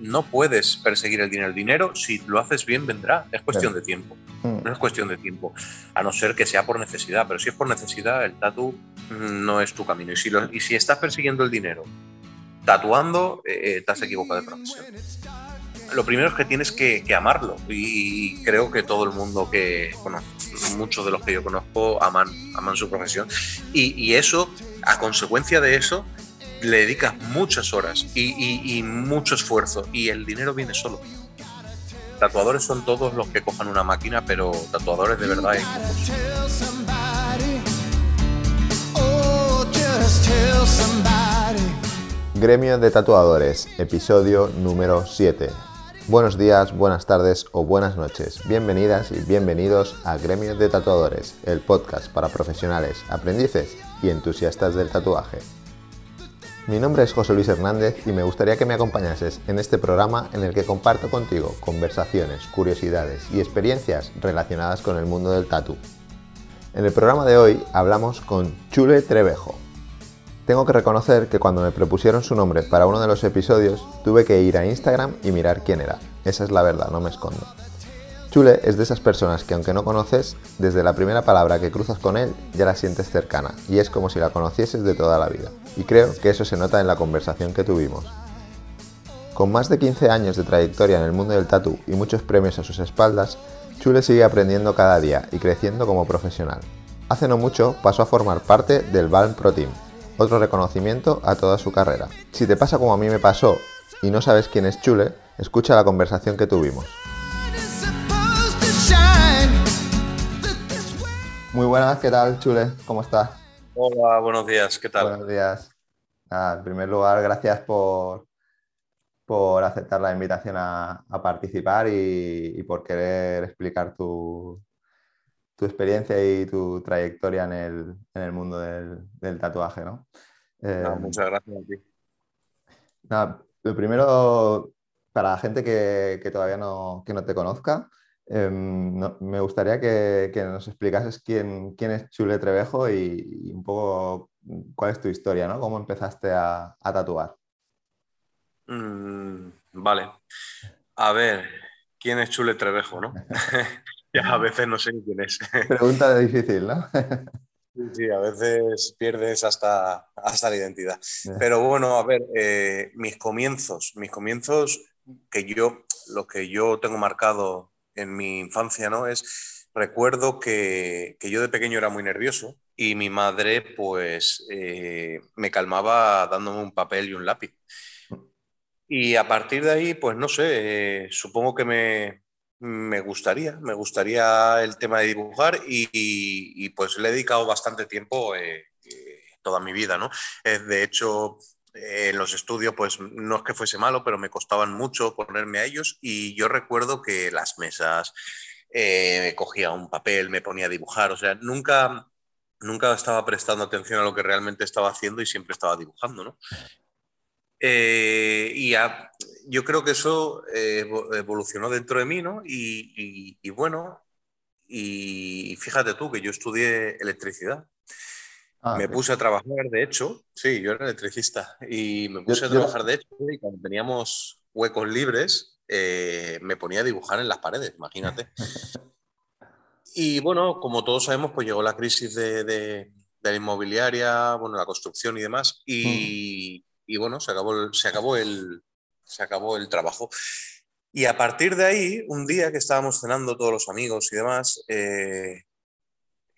no puedes perseguir el dinero. El dinero, si lo haces bien, vendrá. Es cuestión de tiempo. Mm. No es cuestión de tiempo. A no ser que sea por necesidad. Pero si es por necesidad, el tatu no es tu camino. Y si, y si estás persiguiendo el dinero tatuando, eh, eh, te has equivocado de profesión. Lo primero es que tienes que, amarlo. Y creo que todo el mundo que, bueno, muchos de los que yo conozco aman, aman su profesión. y eso, a consecuencia de eso, le dedicas muchas horas y, mucho esfuerzo y el dinero viene solo. Tatuadores son todos los que cojan una máquina, pero tatuadores de verdad hay Gremio de Tatuadores, episodio número 7. Buenos días, buenas tardes o buenas noches. Bienvenidas y bienvenidos a Gremio de Tatuadores, el podcast para profesionales, aprendices y entusiastas del tatuaje. Mi nombre es José Luis Hernández y me gustaría que me acompañases en este programa en el que comparto contigo conversaciones, curiosidades y experiencias relacionadas con el mundo del tatu. En el programa de hoy hablamos con Chule Trevejo. Tengo que reconocer que cuando me propusieron su nombre para uno de los episodios tuve que ir a Instagram y mirar quién era. Esa es la verdad, no me escondo. Chule es de esas personas que aunque no conoces, desde la primera palabra que cruzas con él ya la sientes cercana y es como si la conocieses de toda la vida. Y creo que eso se nota en la conversación que tuvimos. Con más de 15 años de trayectoria en el mundo del tatu y muchos premios a sus espaldas, Chule sigue aprendiendo cada día y creciendo como profesional. Hace no mucho pasó a formar parte del Balm Pro Team, otro reconocimiento a toda su carrera. Si te pasa como a mí me pasó y no sabes quién es Chule, escucha la conversación que tuvimos. Muy buenas, ¿qué tal, Chule? ¿Cómo estás? Hola, buenos días, ¿qué tal? Buenos días. en primer lugar, gracias por, por aceptar la invitación a, participar y, por querer explicar tu, experiencia y tu trayectoria en el, mundo del, tatuaje, ¿no? Eh, muchas gracias a ti. lo primero, para la gente que, todavía no, que no te conozca, Em, me gustaría que, nos explicases quién, quién, es Chule Trevejo y, un poco cuál es tu historia, ¿no? ¿Cómo empezaste a, tatuar? Mm, vale. A ver, ¿quién es Chule Trevejo, no? ya a veces no sé ni quién es. Pregunta difícil, ¿no? sí, a veces pierdes hasta, hasta la identidad. Pero bueno, a ver, eh, mis comienzos, mis comienzos que yo, lo que yo tengo marcado en mi infancia, ¿no? Es, recuerdo que, yo de pequeño era muy nervioso y mi madre, pues, eh, me calmaba dándome un papel y un lápiz. Y a partir de ahí, pues, no sé, eh, supongo que me, me gustaría, me gustaría el tema de dibujar y, pues le he dedicado bastante tiempo eh, toda mi vida, ¿no? de hecho, en los estudios, pues no es que fuese malo, pero me costaban mucho ponerme a ellos y yo recuerdo que las mesas, eh, cogía un papel, me ponía a dibujar, o sea, nunca, nunca estaba prestando atención a lo que realmente estaba haciendo y siempre estaba dibujando, ¿no? Eh, y yo creo que eso eh, evolucionó dentro de mí, ¿no? Y, y bueno, y fíjate tú que yo estudié electricidad. Ah, me puse a trabajar, de hecho, sí, yo era electricista, y me puse a trabajar, de hecho, y cuando teníamos huecos libres, eh, me ponía a dibujar en las paredes, imagínate. y bueno, como todos sabemos, pues llegó la crisis de, la inmobiliaria, bueno, la construcción y demás, y, bueno, se acabó, se, acabó el, se acabó el trabajo. Y a partir de ahí, un día que estábamos cenando todos los amigos y demás, eh,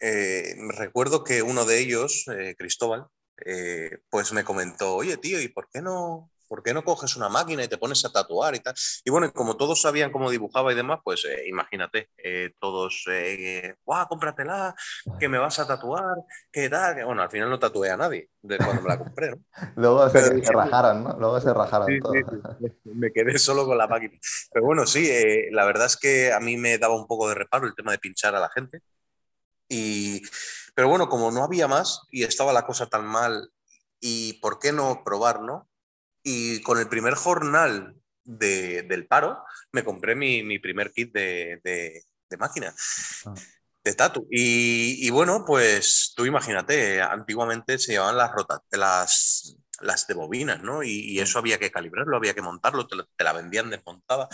eh, recuerdo que uno de ellos, eh, Cristóbal, eh, pues me comentó, oye tío, ¿y por qué no? ¿Por qué no coges una máquina y te pones a tatuar y tal? Y bueno, como todos sabían cómo dibujaba y demás, pues imagínate, todos, ¡guau, cómpratela! Que me vas a tatuar, ¿qué tal? bueno, al final no tatué a nadie de cuando me la compré, ¿no? Luego se, rajaron, ¿no? Luego se rajaron todos. me quedé solo con la máquina. Pero bueno, sí, la verdad es que a mí me daba un poco de reparo el tema de pinchar a la gente pero bueno, como no había más y estaba la cosa tan mal, y por qué no probar, ¿no? Y con el primer jornal del paro, me compré mi, primer kit de, máquina. Ah. De tatu. Y, bueno, pues tú imagínate, antiguamente se llevaban las, las, las de bobinas, ¿no? Y, eso había que calibrarlo, había que montarlo, te, la vendían desmontada.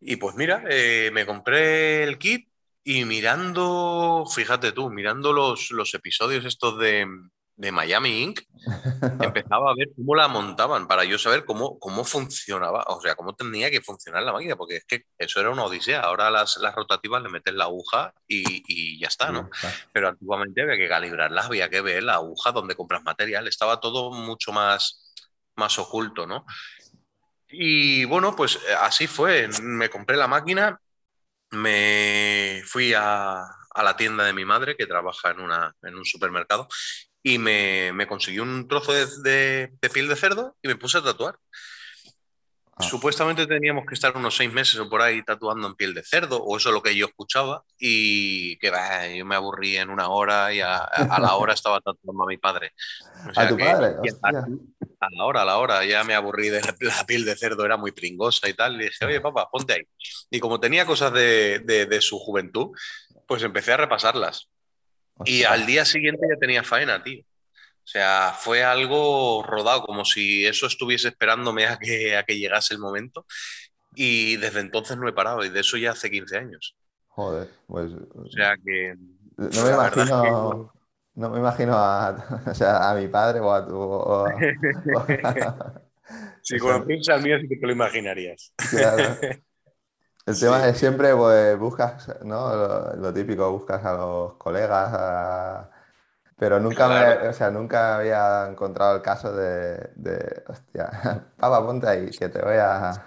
Y pues mira, eh, me compré el kit y mirando, fíjate tú, mirando los, los episodios estos de, de Miami Inc., empezaba a ver cómo la montaban para yo saber cómo, cómo funcionaba, o sea, cómo tenía que funcionar la máquina, porque es que eso era una odisea. Ahora las, las rotativas le metes la aguja y, y ya está, ¿no? Pero antiguamente había que calibrarlas, había que ver la aguja donde compras material, estaba todo mucho más, más oculto, ¿no? Y bueno, pues eh, así fue. Me compré la máquina, me fui a, a la tienda de mi madre, que trabaja en, una, en un supermercado, y me, me conseguí un trozo de, piel de cerdo y me puse a tatuar. Ah. Supuestamente teníamos que estar unos seis meses o por ahí tatuando en piel de cerdo, o eso es lo que yo escuchaba, y que yo me aburrí en una hora y a, la hora estaba tatuando a mi padre. ¿A tu padre? A, la hora, a la hora, ya me aburrí de la, piel de cerdo, era muy pringosa y tal, y dije, oye papá, ponte ahí. Y como tenía cosas de, de su juventud, pues empecé a repasarlas. Y al día siguiente ya tenía faena, tío. O sea, fue algo rodado, como si eso estuviese esperándome a que, a que llegase el momento. Y desde entonces no he parado, y de eso ya hace 15 años. Joder, pues. O sea que. No me imagino. No me imagino a, o sea, a mi padre o a tu. si cuando piensas al mío, sí que te lo imaginarías. Claro. El tema es siempre, pues, buscas, ¿no? Lo, típico, buscas a los colegas, pero nunca, me, o sea, nunca había encontrado el caso de, de hostia, papa, ponte ahí, que te voy a...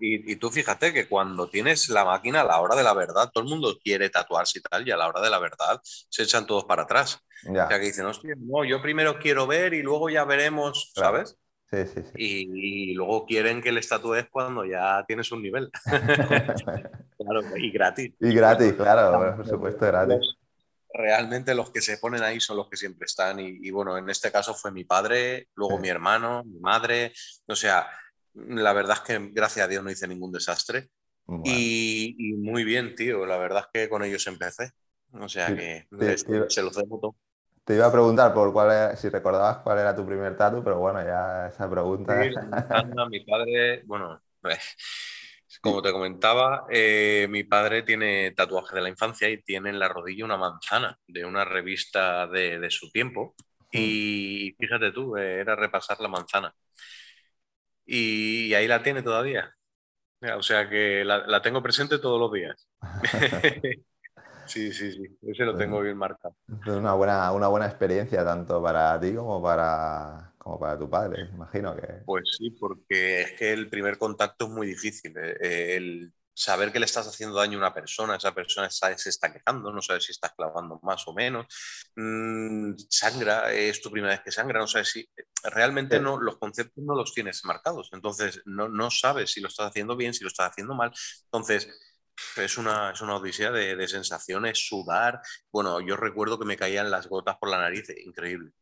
Y, tú fíjate que cuando tienes la máquina a la hora de la verdad, todo el mundo quiere tatuarse y tal, y a la hora de la verdad se echan todos para atrás. O sea, que dicen, hostia, no, yo primero quiero ver y luego ya veremos, ¿sabes? Y, luego quieren que le estatúes cuando ya tienes un nivel. claro, y gratis. Y gratis, claro, por supuesto, gratis. Realmente los que se ponen ahí son los que siempre están. Y, bueno, en este caso fue mi padre, luego mi hermano, mi madre. O sea, la verdad es que gracias a Dios no hice ningún desastre. Y, muy bien, tío. La verdad es que con ellos empecé. O sea que se los debo todo. Te iba a preguntar por cuál si recordabas cuál era tu primer tatu, pero bueno, ya esa pregunta. Sí, mi padre, bueno, pues, como te comentaba, eh, mi padre tiene tatuaje de la infancia y tiene en la rodilla una manzana de una revista de, su tiempo. Y fíjate tú, eh, era repasar la manzana. Y, ahí la tiene todavía. O sea que la, la tengo presente todos los días. Sí, sí, sí, ese lo tengo bien marcado. Es una buena, una buena experiencia tanto para ti como para, como para tu padre, imagino que... Pues sí, porque es que el primer contacto es muy difícil. Eh, el saber que le estás haciendo daño a una persona, esa persona se está quejando, no sabes si estás clavando más o menos, mm, sangra, es tu primera vez que sangra, no sabes si realmente no, los conceptos no los tienes marcados, entonces no, no sabes si lo estás haciendo bien, si lo estás haciendo mal, entonces es una, es una odisea de, sensaciones, sudar. Bueno, yo recuerdo que me caían las gotas por la nariz, increíble.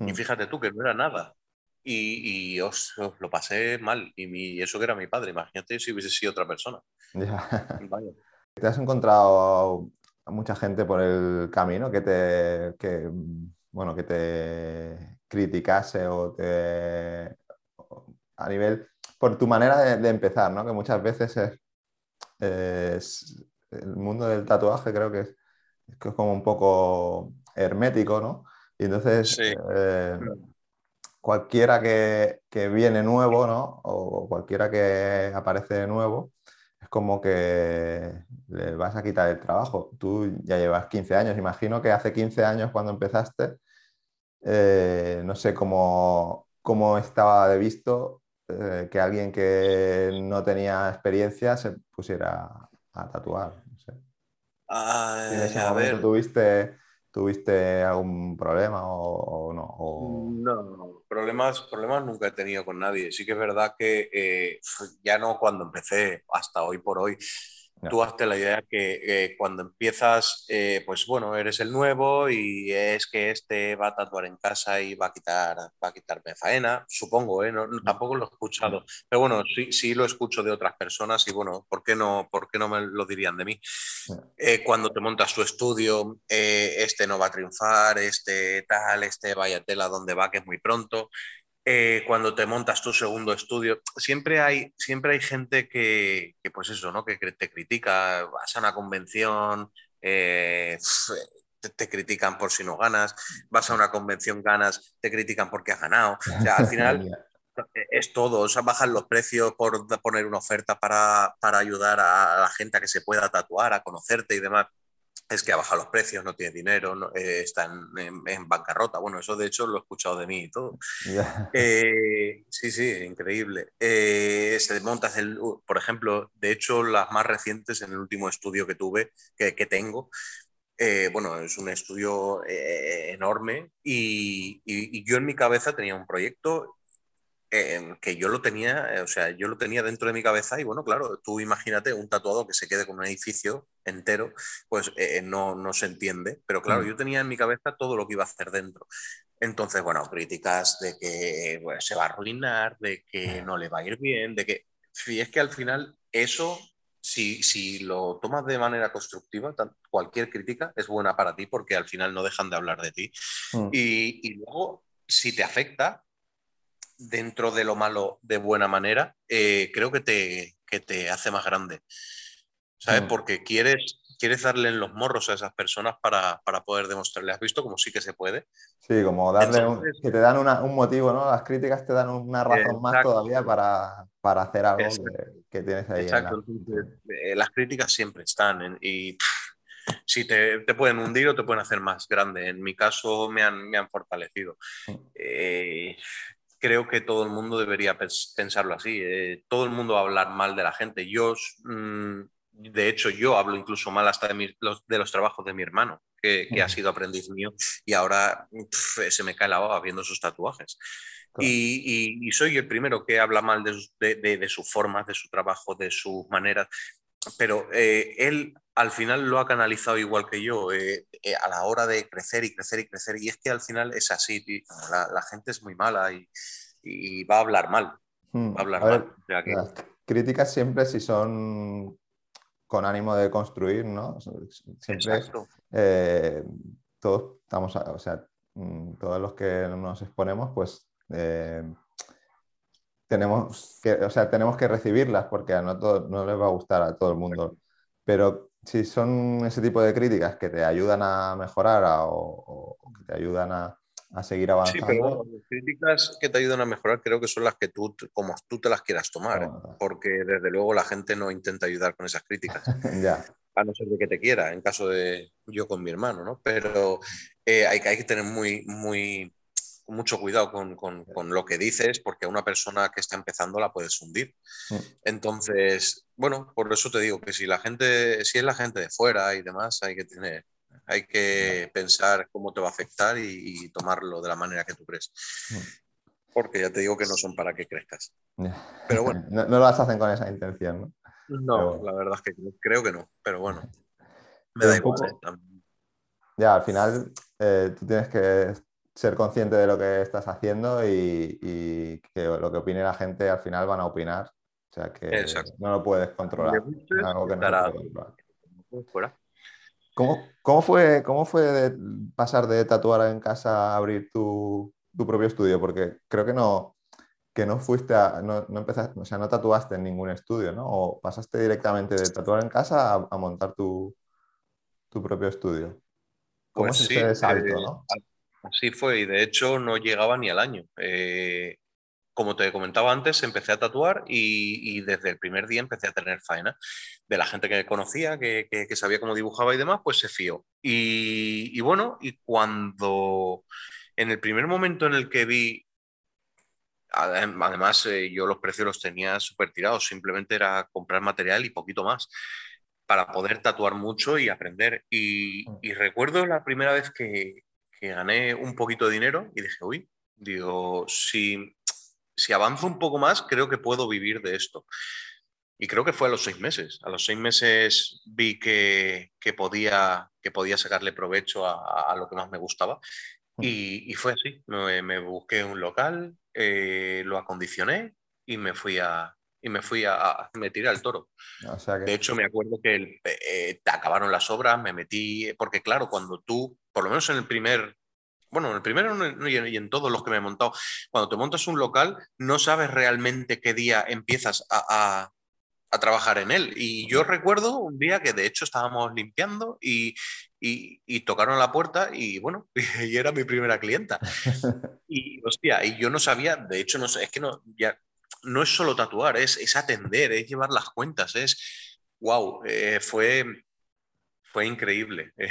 Y mm. fíjate tú que no era nada. Y, y os, lo pasé mal. Y, eso que era mi padre, imagínate si hubiese sido otra persona. ¿Te has encontrado a mucha gente por el camino que te, que, bueno, que te criticase o te... a nivel, por tu manera de, de empezar, ¿no? Que muchas veces es es, el mundo del tatuaje creo que es, como un poco hermético, ¿no? Y entonces eh, cualquiera que, viene nuevo, ¿no? O cualquiera que aparece de nuevo, es como que le vas a quitar el trabajo. Tú ya llevas 15 años, imagino que hace 15 años cuando empezaste, eh, no sé cómo, cómo estaba de visto eh, que alguien que no tenía experiencia se pusiera a tatuar. ¿En ese momento tuviste, tuviste algún problema o, no? No, problemas, problemas nunca he tenido con nadie. Sí que es verdad que eh, ya no cuando empecé, hasta hoy por hoy, Tú hazte la idea que cuando empiezas, eh, pues bueno, eres el nuevo y es que este va a tatuar en casa y va a, quitar, va a quitarme faena, supongo, ¿eh? no, tampoco lo he escuchado, pero bueno, sí, sí lo escucho de otras personas y bueno, ¿por qué no, por qué no me lo dirían de mí? Eh, cuando te montas tu estudio, este no va a triunfar, este tal, este vaya tela donde va, que es muy pronto. Eh, cuando te montas tu segundo estudio, siempre hay, siempre hay gente que, pues eso, ¿no? Que te critica, vas a una convención, eh, te, critican por si no ganas, vas a una convención, ganas, te critican porque has ganado. O sea, al final es todo, o sea, bajan los precios por poner una oferta para, para ayudar a la gente a que se pueda tatuar, a conocerte y demás es que ha bajado los precios, no tiene dinero, eh, está en, bancarrota. Bueno, eso de hecho lo he escuchado de mí y todo. Eh, sí, sí, increíble. Eh, se desmonta, el, por ejemplo, de hecho, las más recientes en el último estudio que tuve, que, tengo, bueno, es un estudio enorme y, yo en mi cabeza tenía un proyecto que yo lo tenía, eh, o sea, yo lo tenía dentro de mi cabeza y bueno, claro, tú imagínate un tatuado que se quede con un edificio entero, pues eh, eh, no, no, se entiende, pero claro, yo tenía en mi cabeza todo lo que iba a hacer dentro. Entonces, bueno, críticas de que se va a arruinar, de que no le va a ir bien, de que, si es que al final eso, si, si lo tomas de manera constructiva, cualquier crítica es buena para ti porque al final no dejan de hablar de ti. Mm. Y, y luego, si te afecta, dentro de lo malo de buena manera, eh, creo que te, te hace más grande. ¿Sabes? Mm. Porque quieres, quieres darle en los morros a esas personas para, poder demostrarle. ¿Has visto como sí que se puede? Sí, como darle que te dan un motivo, ¿no? Las críticas te dan una razón más todavía para, hacer algo que, tienes ahí. Exacto. Eh, las críticas siempre están y si te, pueden hundir o te pueden hacer más grande. En mi caso me han, me han fortalecido. Mm. Eh, creo que todo el mundo debería pensarlo así. Eh, todo el mundo va a hablar mal de la gente. Yo, mm, de hecho, yo hablo incluso mal hasta de, los, de los, trabajos de mi hermano, que, ha sido aprendiz mío y ahora se me cae la baba viendo sus tatuajes. Y, soy el primero que habla mal de, de, sus formas, de su trabajo, de sus maneras pero eh, él al final lo ha canalizado igual que yo, eh, eh, a la hora de crecer y crecer y crecer. Y es que al final es así, La, gente es muy mala y, va a hablar mal. Hmm. Va a hablar mal. Las críticas siempre si son con ánimo de construir, ¿no? Siempre todos estamos, o sea, mm, todos los que nos exponemos, pues tenemos que, o sea, tenemos que recibirlas porque a no, todo, no les va a gustar a todo el mundo. Pero si son ese tipo de críticas que te ayudan a mejorar o, que te ayudan a, a, seguir avanzando. Sí, pero las críticas que te ayudan a mejorar creo que son las que tú, como tú te las quieras tomar, ¿eh? porque desde luego la gente no intenta ayudar con esas críticas. ya. A no ser de que te quiera, en caso de yo con mi hermano, ¿no? Pero eh, hay, hay que tener muy, muy, mucho cuidado con, lo que dices, porque a una persona que está empezando la puedes hundir. Mm. Entonces, bueno, por eso te digo que si la gente, si es la gente de fuera y demás, hay que tener, hay que pensar cómo te va a afectar y, tomarlo de la manera que tú crees. Mm. Porque ya te digo que no son para que crezcas. Pero bueno. no, lo hacen con esa intención, ¿no? No, la verdad es que creo que no, pero bueno, me da igual. ¿eh? Ya, al final eh, tú tienes que ser consciente de lo que estás haciendo y, que lo que opine la gente al final van a opinar. O sea que no lo puedes controlar. ¿Cómo, fue, ¿Cómo fue de pasar de tatuar en casa a abrir tu, propio estudio? Porque creo que no, que no fuiste a, no, empezaste, o sea, no tatuaste en ningún estudio, ¿no? O pasaste directamente de tatuar en casa a, montar tu, propio estudio. ¿Cómo pues es ese salto, eh, no? Así fue, y de hecho no llegaba ni al año. Eh, como te comentaba antes, empecé a tatuar y, desde el primer día empecé a tener faena. De la gente que conocía, que, sabía cómo dibujaba y demás, pues se fió. Y, bueno, y cuando en el primer momento en el que vi, además eh, yo los precios los tenía súper tirados, simplemente era comprar material y poquito más para poder tatuar mucho y aprender. y mm. recuerdo la primera vez que, que gané un poquito de dinero y dije, uy, digo, si, si avanzo un poco más, creo que puedo vivir de esto. Y creo que fue a los seis meses. A los seis meses vi que, podía, que podía sacarle provecho a, lo que más me gustaba. Mm. Y, fue así. Me, busqué un local, eh, lo acondicioné y me fui a, y me fui a, me tiré al toro. De hecho, me acuerdo que eh, acabaron las obras, me metí, porque claro, cuando tú, por lo menos en el primer bueno, en el primero y en todos los que me he montado, cuando te montas un local, no sabes realmente qué día empiezas a, trabajar en él. Y yo recuerdo un día que de hecho estábamos limpiando y, tocaron la puerta y bueno, y era mi primera clienta. Y hostia, y yo no sabía, de hecho, no sé, es que no, ya, no es solo tatuar, es, es atender, es llevar las cuentas, es, wow, eh, fue, fue increíble, eh,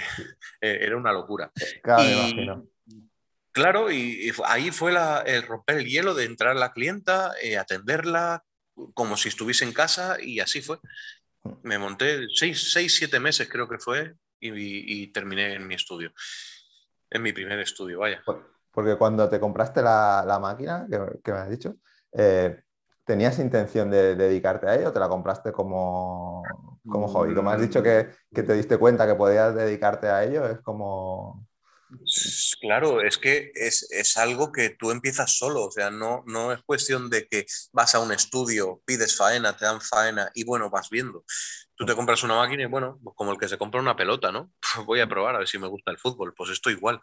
era una locura. Claro, y, ahí fue el romper el hielo de entrar a la clienta, eh, atenderla como si estuviese en casa y así fue. Me monté seis, seis siete meses creo que fue y, terminé en mi estudio, en mi primer estudio, vaya. Porque cuando te compraste la, máquina que, me has dicho, eh, ¿tenías intención de, dedicarte a ello o te la compraste como, como hobby? Como has dicho que, que te diste cuenta que podías dedicarte a ello, es como... Claro, es que es, algo que tú empiezas solo, o sea, no, no es cuestión de que vas a un estudio, pides faena, te dan faena y bueno, vas viendo. Tú te compras una máquina y bueno, pues como el que se compra una pelota, ¿no? Voy a probar a ver si me gusta el fútbol, pues esto igual.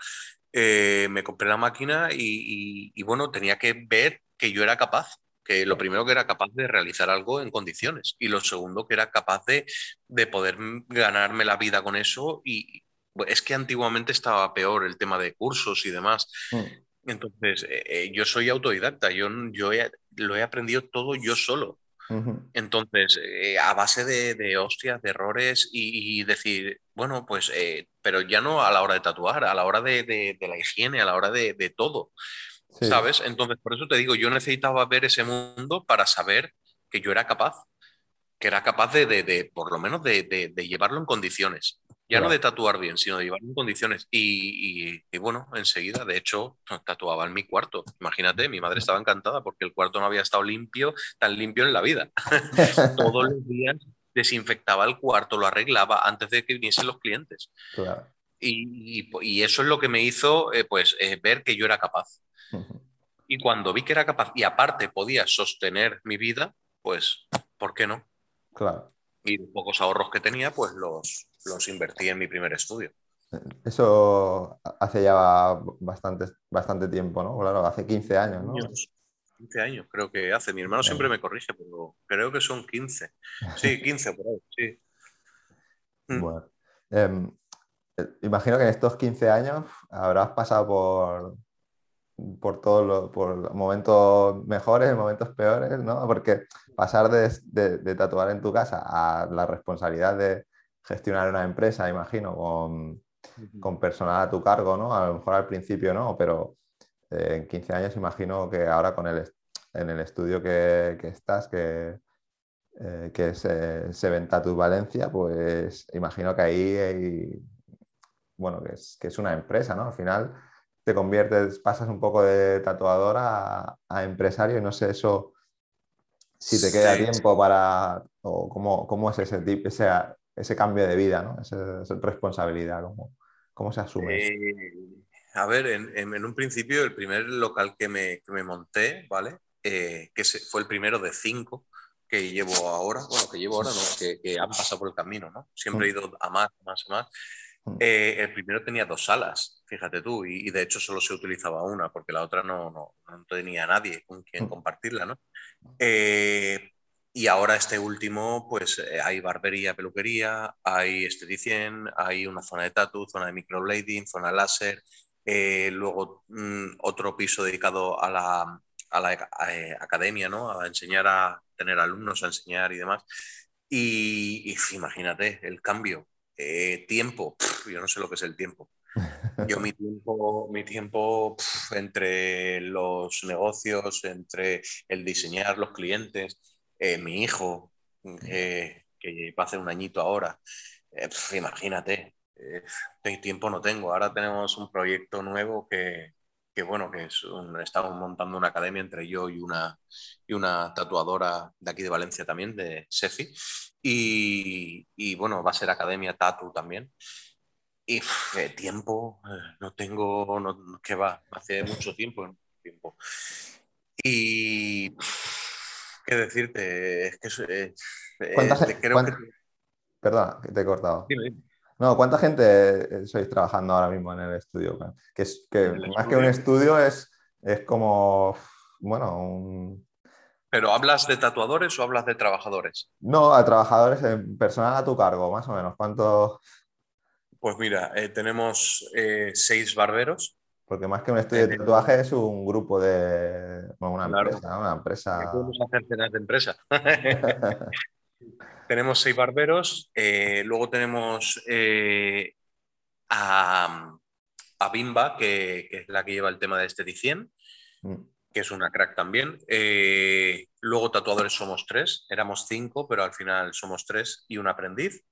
Eh, me compré la máquina y, bueno, tenía que ver que yo era capaz que lo primero que era capaz de realizar algo en condiciones y lo segundo que era capaz de, de poder ganarme la vida con eso y, es que antiguamente estaba peor el tema de cursos y demás. Mm. Entonces, eh, eh, yo soy autodidacta, yo, yo lo he aprendido todo yo solo. Entonces, eh, a base de, hostias, de errores y, decir, bueno, pues, pero ya no a la hora de tatuar, a la hora de, la higiene, a la hora de, todo, ¿sabes? Entonces, por eso te digo, yo necesitaba ver ese mundo para saber que yo era capaz, que era capaz de, por lo menos, de, llevarlo en condiciones. Ya no de tatuar bien, sino de llevar en condiciones. Y, bueno, enseguida, de hecho, tatuaba en mi cuarto. Imagínate, mi madre estaba encantada porque el cuarto no había estado limpio, tan limpio en la vida. Todos los días desinfectaba el cuarto, lo arreglaba antes de que viniesen los clientes. Y, eso es lo que me hizo eh, pues, eh, ver que yo era capaz. Y cuando vi que era capaz y aparte podía sostener mi vida, pues, ¿por qué no? Claro. Y los pocos ahorros que tenía, pues los, los invertí en mi primer estudio. Eso hace ya bastante, bastante tiempo, ¿no? Claro, hace 15 años, ¿no? 15 años creo que hace. Mi hermano siempre me corrige, pero creo que son 15. Sí, 15 por ahí, sí. Mm. Bueno. Em, eh, imagino que en estos 15 años habrás pasado por, por todos los por momentos mejores, momentos peores, ¿no? Porque pasar de, tatuar en tu casa a la responsabilidad de, gestionar una empresa, imagino, con, personal a tu cargo, ¿no? A lo mejor al principio no, pero eh, en 15 años imagino que ahora con el, en el estudio que, estás, que, eh, que es eh, Seven Valencia, pues imagino que ahí bueno, que es, que es, una empresa, ¿no? Al final te conviertes, pasas un poco de tatuadora a, empresario y no sé eso si te queda tiempo para, o cómo, cómo es ese, ese, ese cambio de vida, ¿no? esa, responsabilidad, ¿cómo, cómo se asume? Eh, a ver, en, un principio el primer local que me, que me monté, ¿vale? Eh, que fue el primero de cinco que llevo ahora, bueno, que llevo ahora, ¿no? que, que han pasado por el camino, ¿no? Siempre he mm. ido a más, más, más. Mm. Eh, el primero tenía dos salas, fíjate tú, y, de hecho solo se utilizaba una, porque la otra no, no, no tenía nadie con quien mm. compartirla, ¿no? Eh, y ahora este último, pues eh, hay barbería, peluquería, hay esteticien, hay una zona de tatu, zona de microblading, zona láser, eh, luego mm, otro piso dedicado a la, a la eh, academia, ¿no? A enseñar a tener alumnos, a enseñar y demás. Y, imagínate el cambio. Tiempo, yo no sé lo que es el tiempo. Yo mi tiempo, mi tiempo entre los negocios, entre el diseñar los clientes, eh, mi hijo, eh, que va a hacer un añito ahora, eh, imagínate, tiempo no tengo. Ahora tenemos un proyecto nuevo que, bueno, que es estamos montando una academia entre yo y una, y una tatuadora de aquí de Valencia también, de Sefi. Y, bueno, va a ser academia tatu también. Y tiempo, no tengo, no, que va, hace mucho tiempo. tiempo. Y qué decirte. Es que. Eh, ¿Cuántas, creo que... Perdona, que te he cortado. No, ¿cuánta gente sois trabajando ahora mismo en el estudio? Que, es, que más que un estudio es, es como, bueno, un... ¿Pero hablas de tatuadores o hablas de trabajadores? No, a trabajadores, en personal a tu cargo, más o menos. ¿Cuánto? Pues mira, eh, tenemos eh, seis barberos. Porque más que un estudio de eh, tatuaje es un grupo de una empresa, una empresa. Podemos hacer cenas de empresa. tenemos seis barberos, eh, luego tenemos eh, a, Bimba, que, es la que lleva el tema de esteticien, mm. Que es una crack también. Eh, luego tatuadores somos tres, éramos cinco, pero al final somos tres y un aprendiz.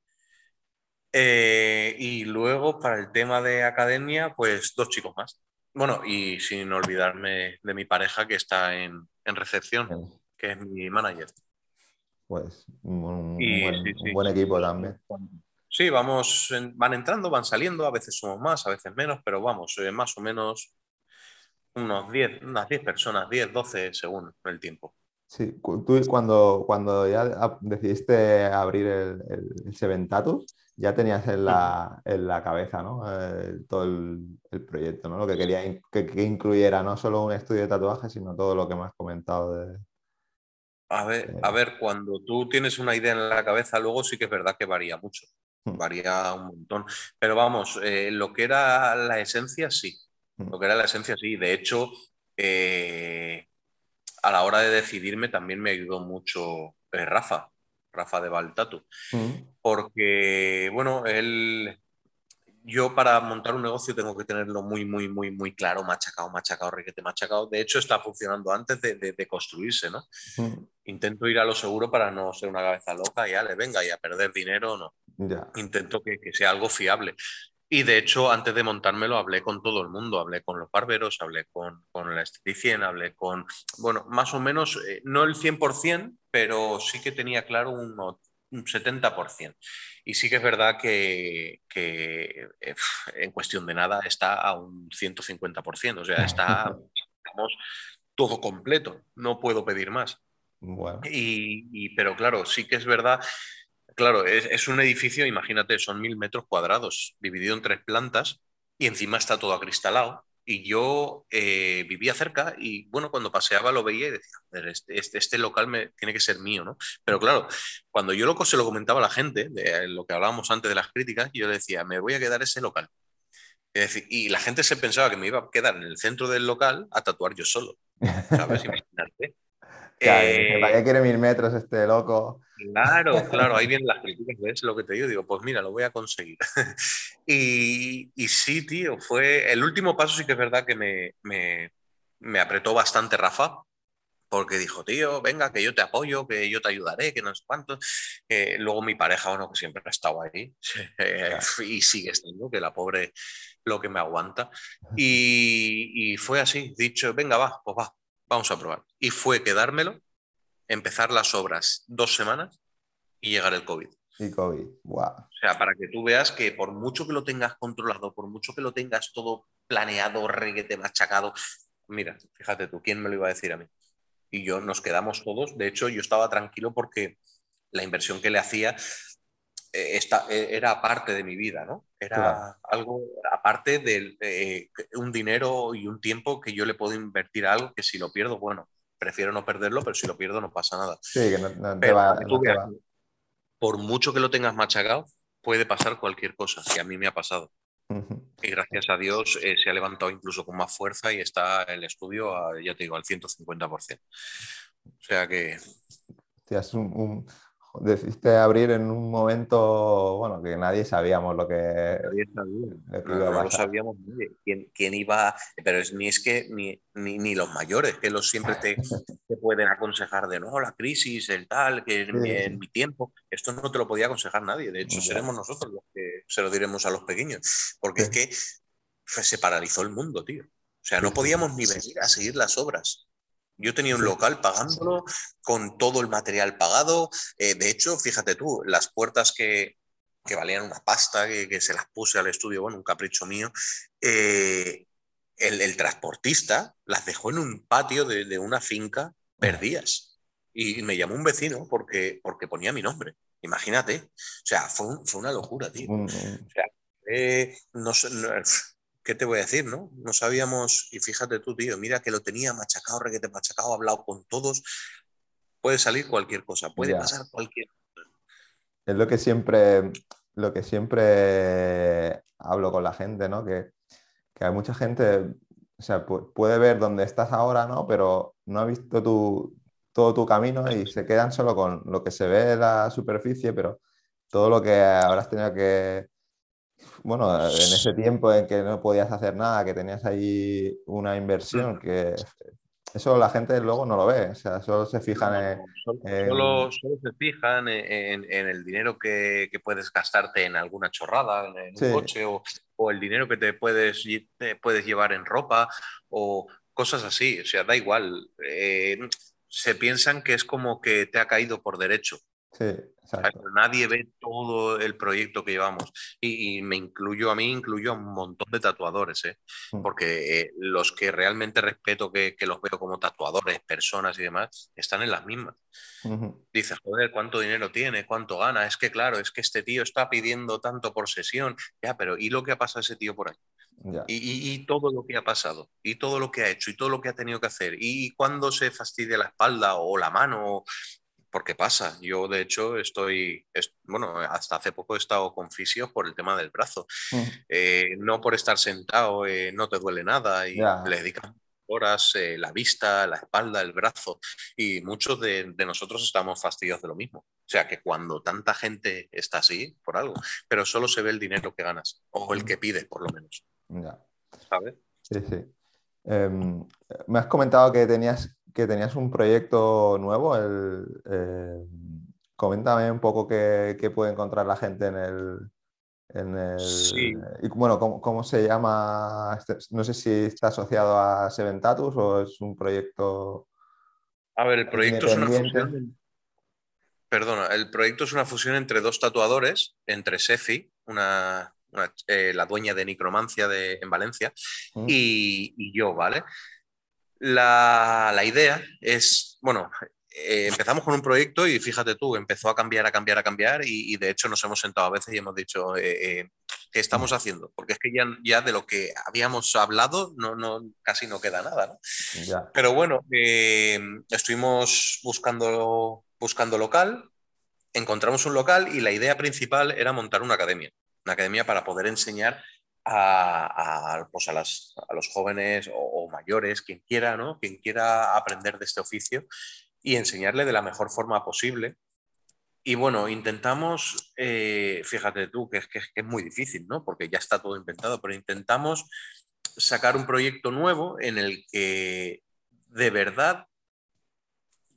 y luego para el tema de academia, pues dos chicos más. Bueno, y sin olvidarme de mi pareja que está en, en recepción, que es mi manager pues un, buen, equipo también. Sí, vamos, van entrando, van saliendo, a veces somos más, a veces menos, pero vamos, eh, más o menos unos 10, unas 10 personas, 10, 12 según el tiempo. Sí, tú cuando, cuando ya decidiste abrir el, el, Seventatus, ya tenías en la, en la cabeza ¿no? Eh, todo el, proyecto, ¿no? lo que quería que, que, incluyera no solo un estudio de tatuaje, sino todo lo que me has comentado de, a ver, a ver, cuando tú tienes una idea en la cabeza, luego sí que es verdad que varía mucho, hmm. varía un montón. Pero vamos, eh, lo que era la esencia, sí. Hmm. Lo que era la esencia, sí. De hecho, eh, a la hora de decidirme también me ayudó mucho eh, Rafa, Rafa de Baltatu. Hmm. Porque, bueno, él yo para montar un negocio tengo que tenerlo muy, muy, muy, muy claro, machacado, machacado, requete, machacado. De hecho, está funcionando antes de, construirse, ¿no? Intento ir a lo seguro para no ser una cabeza loca y ya le venga y a perder dinero, no. Intento que, sea algo fiable. Y de hecho, antes de montármelo, hablé con todo el mundo, hablé con los barberos, hablé con, con la esteticien, hablé con, bueno, más o menos, eh, no el 100%, pero sí que tenía claro un, un 70%. Y sí que es verdad que, eh, en cuestión de nada está a un 150%, o sea, está todo completo, no puedo pedir más. Y, pero claro, sí que es verdad, claro, es, un edificio, imagínate, son mil metros cuadrados, dividido en tres plantas y encima está todo acristalado y yo eh, vivía cerca y bueno, cuando paseaba lo veía y decía, este, este, este, local me, tiene que ser mío, ¿no? Pero claro, cuando yo lo, se lo comentaba a la gente, de lo que hablábamos antes de las críticas, yo le decía, me voy a quedar ese local. y la gente se pensaba que me iba a quedar en el centro del local a tatuar yo solo. ¿Sabes? Imagínate. Eh, ¿Para qué quiere mil metros este loco? Claro, claro, ahí vienen las críticas, ¿ves lo que te digo? Digo, pues mira, lo voy a conseguir. y, y, sí, tío, fue el último paso, sí que es verdad que me, me, me apretó bastante Rafa, porque dijo, tío, venga, que yo te apoyo, que yo te ayudaré, que no sé cuánto. luego mi pareja, bueno, que siempre ha estado ahí y sigue estando, que la pobre lo que me aguanta. Y, y, fue así, dicho, venga, va, pues va, vamos a probar. Y fue quedármelo empezar las obras dos semanas y llegar el COVID. Y COVID, wow. O sea, para que tú veas que por mucho que lo tengas controlado, por mucho que lo tengas todo planeado, reguete, machacado, mira, fíjate tú, ¿quién me lo iba a decir a mí? Y yo nos quedamos todos, de hecho yo estaba tranquilo porque la inversión que le hacía esta, eh, era aparte de mi vida, ¿no? Era algo aparte de eh, un dinero y un tiempo que yo le puedo invertir a algo que si lo pierdo, bueno, prefiero no perderlo, pero si lo pierdo no pasa nada. Sí, que no, te va, Por mucho que lo tengas machacado, puede pasar cualquier cosa, y a mí me ha pasado. Y gracias a Dios eh, se ha levantado incluso con más fuerza y está el estudio, ya te digo, al 150%. O sea que... Es un, decidiste abrir en un momento, bueno, que nadie sabíamos lo que, nadie sabía. no, sabíamos ¿Quién, quién, iba, pero es, ni es que ni, ni, los mayores, que los siempre te, te, pueden aconsejar de no, la crisis, el tal, que en, mi tiempo, esto no te lo podía aconsejar nadie, de hecho seremos nosotros los que se lo diremos a los pequeños, porque es que se paralizó el mundo, tío. O sea, no podíamos ni venir a seguir las obras. Yo tenía un local pagándolo, con todo el material pagado. Eh, de hecho, fíjate tú, las puertas que, valían una pasta, que, se las puse al estudio, bueno, un capricho mío, eh, el, transportista las dejó en un patio de, una finca perdidas. Y me llamó un vecino porque, porque ponía mi nombre. Imagínate. O sea, fue, una locura, tío. O sea, eh, no, ¿qué te voy a decir, no? No sabíamos, y fíjate tú, tío, mira que lo tenía machacado, requete machacado, hablado con todos. Puede salir cualquier cosa, puede pasar cualquier cosa. Es lo que siempre, lo que siempre hablo con la gente, ¿no? Que, que hay mucha gente, o sea, puede ver dónde estás ahora, ¿no? Pero no ha visto tu, todo tu camino y se quedan solo con lo que se ve de la superficie, pero todo lo que habrás tenido que, bueno, en ese tiempo en que no podías hacer nada, que tenías ahí una inversión, que eso la gente luego no lo ve, o sea, solo se fijan en... Solo, se fijan en, el dinero que, puedes gastarte en alguna chorrada, en, un coche, o, el dinero que te puedes, te puedes llevar en ropa, o cosas así, o sea, da igual. Eh, se piensan que es como que te ha caído por derecho. Sí, Nadie ve todo el proyecto que llevamos. Y, me incluyo a mí, incluyo a un montón de tatuadores, ¿eh? mm. porque eh, los que realmente respeto, que, los veo como tatuadores, personas y demás, están en las mismas. Dices, joder, ¿cuánto dinero tiene? ¿Cuánto gana? Es que claro, es que este tío está pidiendo tanto por sesión. Ya, pero ¿y lo que ha pasado ese tío por ahí? Y, todo lo que ha pasado, y todo lo que ha hecho, y todo lo que ha tenido que hacer, y cuando se fastidia la espalda o la mano, porque pasa. Yo, de hecho, estoy, bueno, hasta hace poco he estado con fisio por el tema del brazo. Mm. Eh, no por estar sentado, eh, no te duele nada, y le dedican horas eh, la vista, la espalda, el brazo, y muchos de, nosotros estamos fastidiados de lo mismo. O sea que cuando tanta gente está así, por algo, pero solo se ve el dinero que ganas, o el que pide, por lo menos. Ya. Sí, sí. Em, me has comentado que tenías, que tenías un proyecto nuevo. El, em, coméntame un poco qué, puede encontrar la gente en el. En el sí. y, bueno, ¿cómo, se llama? Este, no sé si está asociado a Seventatus o es un proyecto. A ver, el proyecto es una fusión. Perdona, el proyecto es una fusión entre dos tatuadores, entre Sefi, una eh, la dueña de Nicromancia de, en Valencia, mm. y, yo, ¿vale? La, idea es, bueno, eh, empezamos con un proyecto y fíjate tú, empezó a cambiar, a cambiar, a cambiar y, de hecho nos hemos sentado a veces y hemos dicho, eh, ¿qué estamos mm. haciendo? Porque es que ya, ya de lo que habíamos hablado no, no, casi no queda nada, ¿no? Pero bueno, estuvimos buscando, buscando local, encontramos un local y la idea principal era montar una academia una academia para poder enseñar a, pues a, los jóvenes o, mayores, quien quiera, ¿no? quien quiera aprender de este oficio y enseñarle de la mejor forma posible. Y bueno, intentamos, eh, fíjate tú, que es, que es muy difícil, ¿no? porque ya está todo inventado, pero intentamos sacar un proyecto nuevo en el que de verdad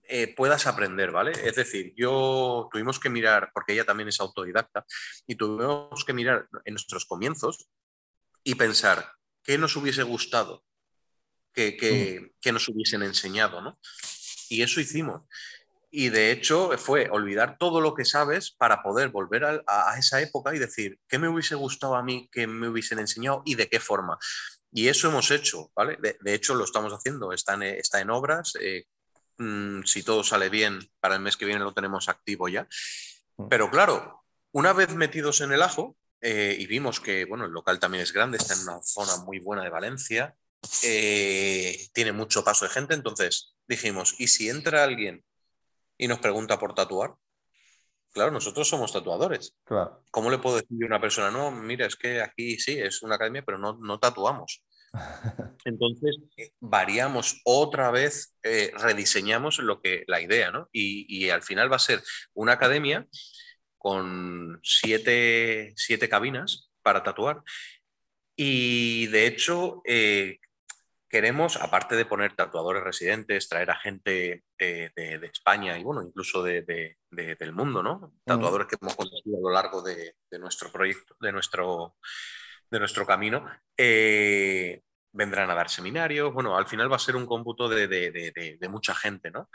eh, puedas aprender, ¿vale? Es decir, yo tuvimos que mirar, porque ella también es autodidacta, y tuvimos que mirar en nuestros comienzos y pensar qué nos hubiese gustado que, mm. nos hubiesen enseñado, ¿no? Y eso hicimos. Y de hecho fue olvidar todo lo que sabes para poder volver a, esa época y decir, ¿qué me hubiese gustado a mí que me hubiesen enseñado y de qué forma? Y eso hemos hecho, ¿vale? De, hecho lo estamos haciendo, está en, está en obras, eh, Mm, si todo sale bien, para el mes que viene lo tenemos activo ya. Mm. Pero claro, una vez metidos en el ajo, eh, y vimos que bueno, el local también es grande, está en una zona muy buena de Valencia, eh, tiene mucho paso de gente, entonces dijimos, ¿y si entra alguien y nos pregunta por tatuar? Claro, nosotros somos tatuadores. ¿Cómo le puedo decir a una persona, no, mira, es que aquí sí, es una academia, pero no, no tatuamos? Entonces, eh, variamos otra vez, eh, rediseñamos lo que, la idea, ¿no? Y, al final va a ser una academia con siete, cabinas para tatuar. Y de hecho, eh, queremos, aparte de poner tatuadores residentes, traer a gente de, España y bueno, incluso del mundo, ¿no? Tatuadores que hemos conocido a lo largo de, nuestro proyecto, de nuestro, de nuestro camino, vendrán a dar seminarios, bueno, al final va a ser un cómputo de, mucha gente, ¿no?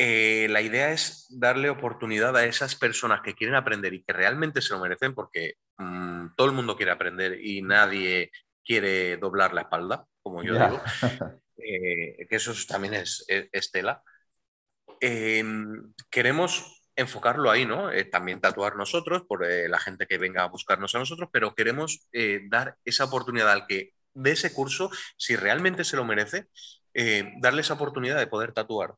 Eh, la idea es darle oportunidad a esas personas que quieren aprender y que realmente se lo merecen, porque mm, todo el mundo quiere aprender y nadie quiere doblar la espalda, como yo digo, eh, que eso también es, estela. Em, queremos enfocarlo ahí, ¿no? Eh, también tatuar nosotros, por la gente que venga a buscarnos a nosotros, pero queremos dar esa oportunidad al que de ese curso, si realmente se lo merece, darle esa oportunidad de poder tatuar.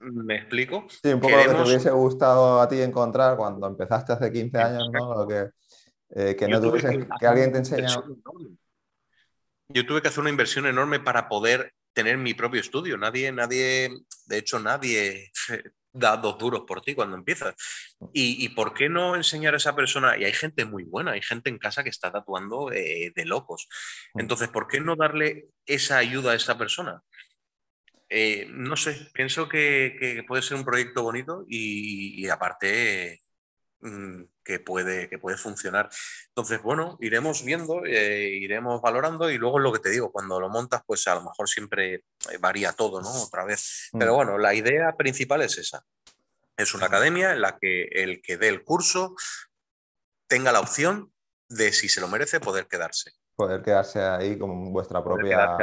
¿Me explico? Sí, un poco lo que te hubiese gustado a ti encontrar cuando empezaste hace 15 años, ¿no? que, no tuviese, que, alguien te enseñara. Yo tuve que hacer una inversión enorme para poder tener mi propio estudio. Nadie, nadie, de hecho, nadie da dos duros por ti cuando empiezas. ¿Y, por qué no enseñar a esa persona? Y hay gente muy buena, hay gente en casa que está tatuando eh, de locos. Mm. Entonces, ¿por qué no darle esa ayuda a esa persona? Eh, no sé, pienso que, puede ser un proyecto bonito y aparte Mm, que puede, que puede funcionar. Entonces, bueno, iremos viendo, eh, iremos valorando y luego lo que te digo, cuando lo montas, pues a lo mejor siempre eh, varía todo, ¿no? Otra vez. Pero mm. bueno, la idea principal es esa. Es una academia en la que el que dé el curso tenga la opción de, si se lo merece, poder quedarse. Poder quedarse ahí como vuestra propia...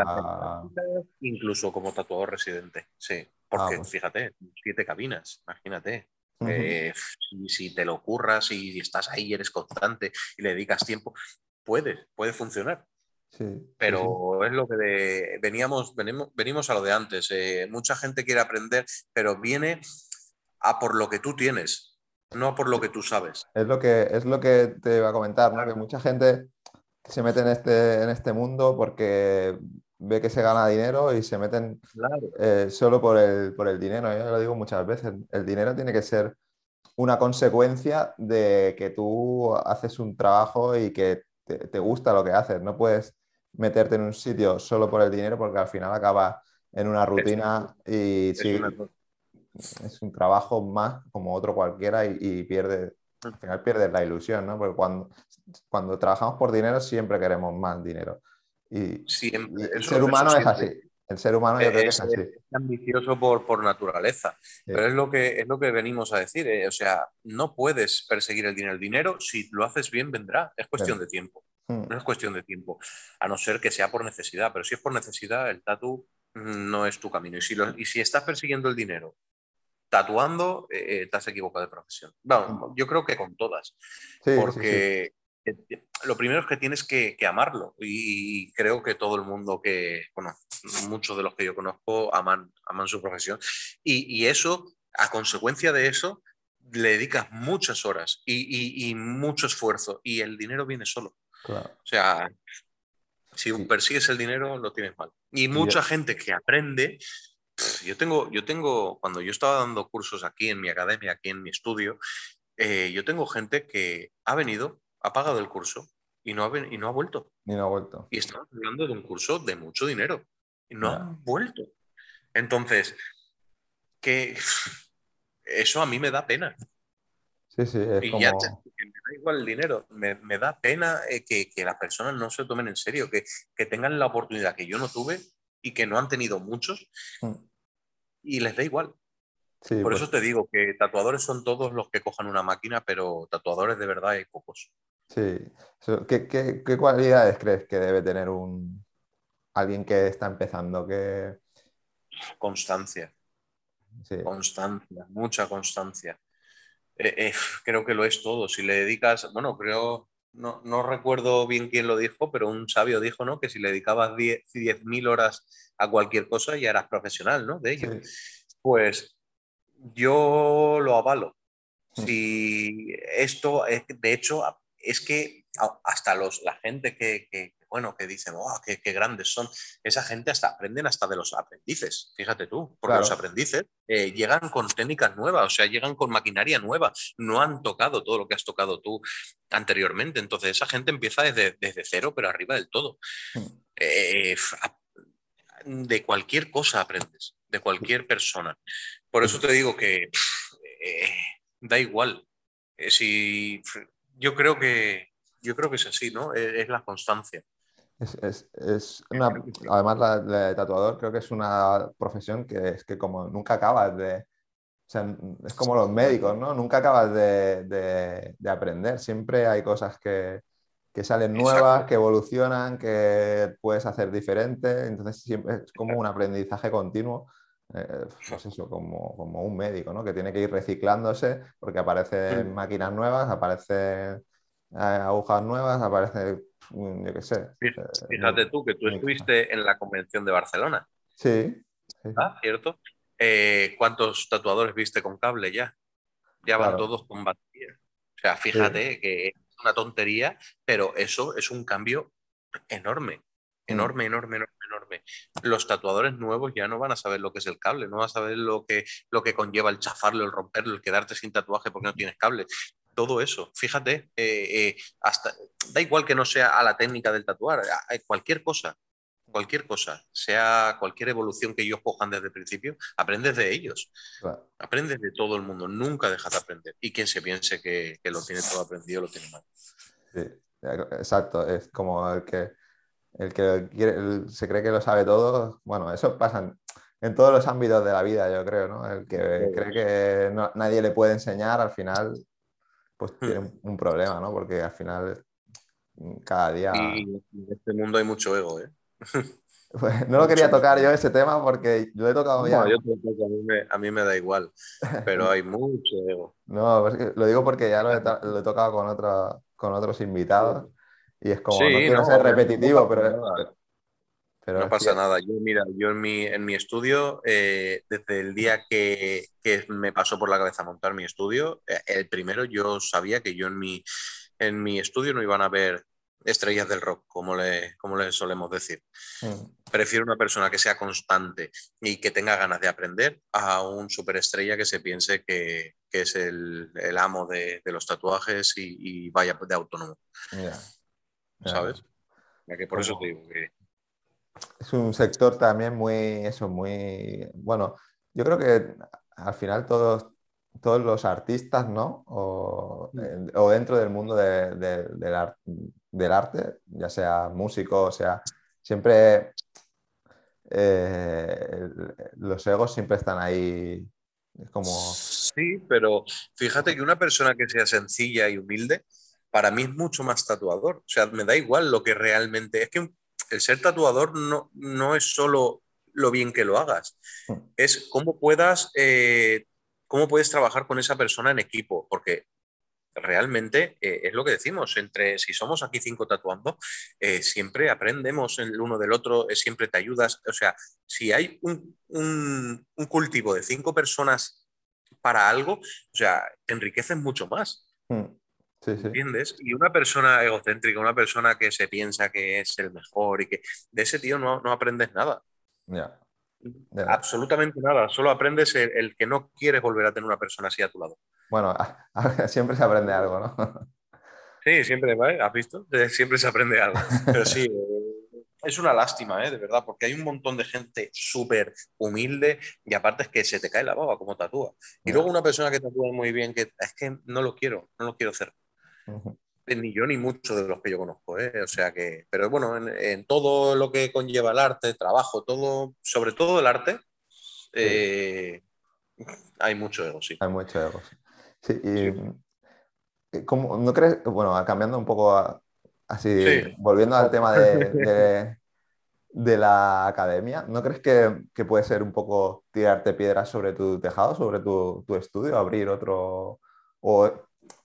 Incluso como tatuador residente, sí. Porque, ah, pues. fíjate, siete cabinas, imagínate. Eh, si, te lo ocurras y estás ahí y eres constante y le dedicas tiempo, puede, puede funcionar. pero es lo que veníamos, venimos, a lo de antes. Eh, mucha gente quiere aprender, pero viene a por lo que tú tienes, no por lo que tú sabes. Es lo que, es lo que te iba a comentar, ¿no? que mucha gente se mete en este, en este mundo porque ve que se gana dinero y se meten eh, solo por el, por el dinero. Yo lo digo muchas veces, el dinero tiene que ser una consecuencia de que tú haces un trabajo y que te, gusta lo que haces. No puedes meterte en un sitio solo por el dinero porque al final acaba en una rutina y es, un trabajo más como otro cualquiera y, pierde, al final pierdes la ilusión, ¿no? Porque cuando, cuando trabajamos por dinero siempre queremos más dinero. Y, el ser humano es así. El ser humano es, ambicioso por, por naturaleza, pero es lo, que, es lo que venimos a decir. Eh, o sea, no puedes perseguir el dinero. El dinero, si lo haces bien, vendrá. Es cuestión de tiempo. Hmm. No es cuestión de tiempo, a no ser que sea por necesidad. Pero si es por necesidad, el tatu no es tu camino. Y si, y si estás persiguiendo el dinero tatuando, eh, eh, te has equivocado de profesión. Bueno, yo creo que con todas. porque lo primero es que tienes que, amarlo y creo que todo el mundo que, bueno, muchos de los que yo conozco aman, aman su profesión y, eso, a consecuencia de eso, le dedicas muchas horas y, mucho esfuerzo y el dinero viene solo. O sea, si persigues el dinero, lo tienes mal. Y mucha gente que aprende, yo tengo, yo tengo, cuando yo estaba dando cursos aquí en mi academia, aquí en mi estudio, eh, yo tengo gente que ha venido ha pagado el curso y no ha, y no ha vuelto. Y no ha vuelto. Y estamos hablando de un curso de mucho dinero y no ha vuelto. Entonces, que eso a mí me da pena. Sí, sí, es como... me da igual el dinero, me, da pena eh, que, las personas no se tomen en serio, que, tengan la oportunidad que yo no tuve y que no han tenido muchos mm. y les da igual. Por pues eso te digo que tatuadores son todos los que cojan una máquina, pero tatuadores de verdad hay pocos. Sí. ¿Qué, cualidades crees que debe tener un alguien que está empezando? Que... Constancia. Constancia, mucha constancia. Eh, eh, creo que lo es todo. Si le dedicas, bueno, creo, no, no, recuerdo bien quién lo dijo, pero un sabio dijo, ¿no? Que si le dedicabas 10.000 horas a cualquier cosa ya eras profesional, ¿no? De ello. Pues yo lo avalo. Hmm. Si esto, de hecho, es que hasta los, la gente que, bueno, que dicen, oh, qué, grandes son, esa gente hasta aprenden hasta de los aprendices, fíjate tú, porque los aprendices eh, llegan con técnicas nuevas, o sea, llegan con maquinaria nueva, no han tocado todo lo que has tocado tú anteriormente, entonces esa gente empieza desde, desde cero, pero arriba del todo. Hmm. Eh, de cualquier cosa aprendes, de cualquier persona. Por eso te digo que eh, da igual. Eh, si, yo, creo que, yo creo que es así, ¿no? Es, la constancia. Es, además, la, de tatuador creo que es una profesión que es que como nunca acabas de... es como los médicos, ¿no? Nunca acabas de, aprender. Siempre hay cosas que, salen nuevas, que evolucionan, que puedes hacer diferente. Entonces siempre es como un aprendizaje continuo Eh, pues eso, como, un médico, ¿no? Que tiene que ir reciclándose porque aparecen mm. máquinas nuevas, aparecen agujas nuevas, aparece, mm, yo qué sé. Fíjate eh, tú que tú estuviste en la convención de Barcelona. Sí. Ah, ¿cierto? ¿Cuántos tatuadores viste con cable ya? Ya van todos con batería. O sea, fíjate que es una tontería, pero eso es un cambio enorme. Mm. Enorme, enorme, enorme, enorme. Los tatuadores nuevos ya no van a saber lo que es el cable, no van a saber lo que, lo que conlleva el chafarlo, el romperlo, el quedarte sin tatuaje porque no tienes cable. Todo eso, fíjate, eh, eh, hasta, da igual que no sea a la técnica del tatuar, cualquier cosa, cualquier cosa, sea cualquier evolución que ellos cojan desde el principio, aprendes de ellos. Aprendes de todo el mundo, nunca dejas de aprender. Y quien se piense que, que lo tiene todo aprendido, lo tiene mal. Sí, exacto, es como el que el que se cree que lo sabe todo, bueno, eso pasa en, todos los ámbitos de la vida, yo creo, ¿no? El que cree que nadie le puede enseñar, al final, pues hmm. tiene un, problema, ¿no? Porque al final, cada día... Y en este mundo hay mucho ego, ¿eh? Pues, no lo quería tocar yo ese tema porque lo he tocado ya. No, yo a, mí me, a mí me da igual, pero hay mucho ego. No, lo digo porque ya lo he, lo he tocado con, otra, con otros invitados y es como, no quiero ser repetitivo, pero, pero... no pasa nada. Yo, mira, yo en mi, en mi estudio, eh, desde el día que, que, me pasó por la cabeza montar mi estudio, eh, el primero yo sabía que yo en mi, en mi estudio no iban a ver estrellas del rock, como le, como le solemos decir. Mm. Prefiero una persona que sea constante y que tenga ganas de aprender a un superestrella que se piense que, que es el, el amo de, de, los tatuajes y, y vaya de autónomo. ¿sabes? Ya que por eso te digo que... Es un sector también muy, eso, muy, bueno, yo creo que al final todos, todos los artistas, ¿no? O, mm. dentro del mundo del, arte, ya sea músico, o sea, siempre eh, los egos siempre están ahí como... Sí, pero fíjate que una persona que sea sencilla y humilde, para mí es mucho más tatuador. O sea, me da igual lo que realmente... Es que el ser tatuador no, no es solo lo bien que lo hagas, mm. es cómo puedas, eh, cómo puedes trabajar con esa persona en equipo, porque realmente eh, es lo que decimos, entre si somos aquí cinco tatuando, eh, siempre aprendemos el uno del otro, siempre te ayudas, o sea, si hay un, un, cultivo de cinco personas para algo, o sea, te enriqueces mucho más. Mm. ¿Entiendes? Y una persona egocéntrica, una persona que se piensa que es el mejor y que de ese tío no, no aprendes nada. Absolutamente nada. Solo aprendes el, que no quieres volver a tener una persona así a tu lado. Bueno, siempre se aprende algo, ¿no? Sí, siempre, ¿vale? ¿Has visto? Siempre se aprende algo. Pero sí, eh, es una lástima, ¿eh? De verdad, porque hay un montón de gente súper humilde y aparte es que se te cae la baba como tatúa. Y luego una persona que tatúa muy bien, que es que no lo quiero, no lo quiero hacer. Ni yo ni muchos de los que yo conozco, ¿eh? o sea que, pero bueno, en, todo lo que conlleva el arte, trabajo, todo, sobre todo el arte, eh, hay mucho ego, sí. Hay mucho ego, sí. y, ¿No crees, bueno, cambiando un poco así, volviendo al tema de, de, la academia, ¿no crees que, puede ser un poco tirarte piedras sobre tu tejado, sobre tu, tu estudio, abrir otro, o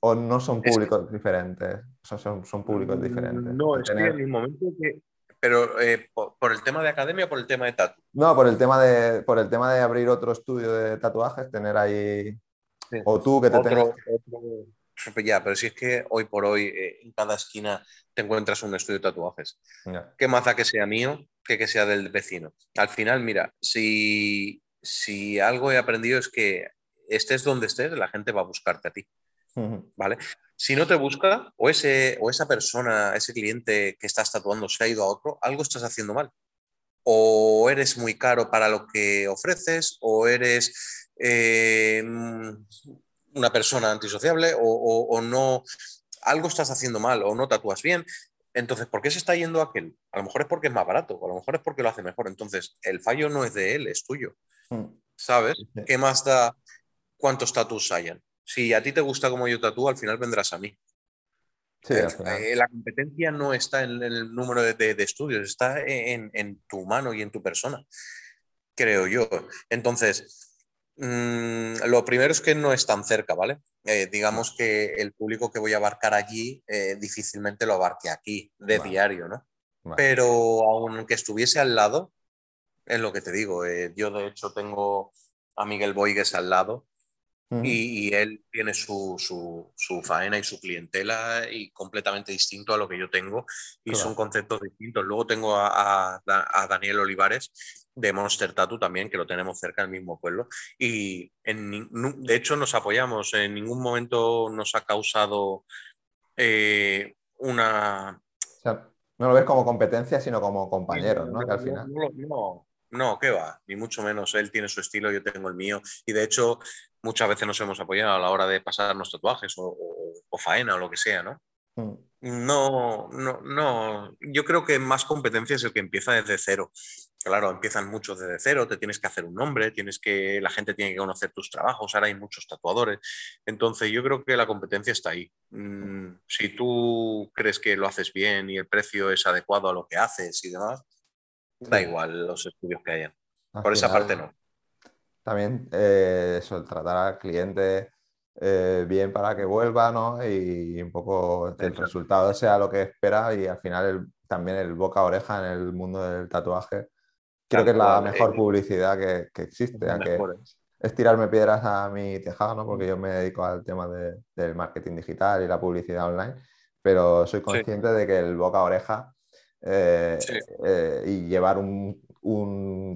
¿O no son públicos diferentes? son, son, públicos diferentes. No, es que en el momento que... Pero eh, por, el tema de academia o por el tema de tatu? No, por el tema de, por el tema de abrir otro estudio de tatuajes, tener ahí... O tú que te otro, Ya, pero si es que hoy por hoy eh, en cada esquina te encuentras un estudio de tatuajes. ¿Qué da que sea mío que que sea del vecino? Al final, mira, si, si algo he aprendido es que estés donde estés, la gente va a buscarte a ti. ¿Vale? Si no te busca, o, ese, o esa persona, ese cliente que estás tatuando se ha ido a otro, algo estás haciendo mal. O eres muy caro para lo que ofreces, o eres eh, una persona antisociable, o, no, algo estás haciendo mal, o no tatúas bien. Entonces, ¿por qué se está yendo aquel? A lo mejor es porque es más barato, o a lo mejor es porque lo hace mejor. Entonces, el fallo no es de él, es tuyo. Mm. ¿Sabes? ¿Qué más da cuántos tatuos hayan? Si a ti te gusta como yo tatúo, al final vendrás a mí. Eh, eh, la competencia no está en el número de, estudios, está en, tu mano y en tu persona. creo yo. Entonces, mm, lo primero es que no es tan cerca, ¿vale? Eh, digamos que el público que voy a abarcar allí eh, difícilmente lo abarque aquí, de diario, ¿no? Pero aunque estuviese al lado, es lo que te digo, yo de hecho tengo a Miguel Boigues al lado y, él tiene su, su, faena y su clientela y completamente distinto a lo que yo tengo y son conceptos distintos. Luego tengo a, a, Daniel Olivares de Monster Tattoo también, que lo tenemos cerca del mismo pueblo y en, de hecho nos apoyamos, en ningún momento nos ha causado eh, una... no lo ves como competencia, sino como compañeros, ¿no? que al final... no, no, qué va, ni mucho menos. Él tiene su estilo, yo tengo el mío. Y de hecho, muchas veces nos hemos apoyado a la hora de pasarnos tatuajes o, faena o lo que sea, ¿no? Mm. No, no, no. Yo creo que más competencia es el que empieza desde cero. Claro, empiezan muchos desde cero, te tienes que hacer un nombre, tienes que, la gente tiene que conocer tus trabajos, ahora hay muchos tatuadores. Entonces, yo creo que la competencia está ahí. Mm, si tú crees que lo haces bien y el precio es adecuado a lo que haces y demás, Da igual los estudios que hayan. Por esa parte no. También eh, eso, tratar al cliente eh, bien para que vuelva, ¿no? Y un poco el resultado sea lo que espera y al final también el boca a oreja en el mundo del tatuaje. Creo que es la mejor eh, publicidad que, que existe. Que es tirarme piedras a mi tejado, ¿no? Porque yo me dedico al tema del marketing digital y la publicidad online, pero soy consciente de que el boca a oreja eh, eh, y llevar un,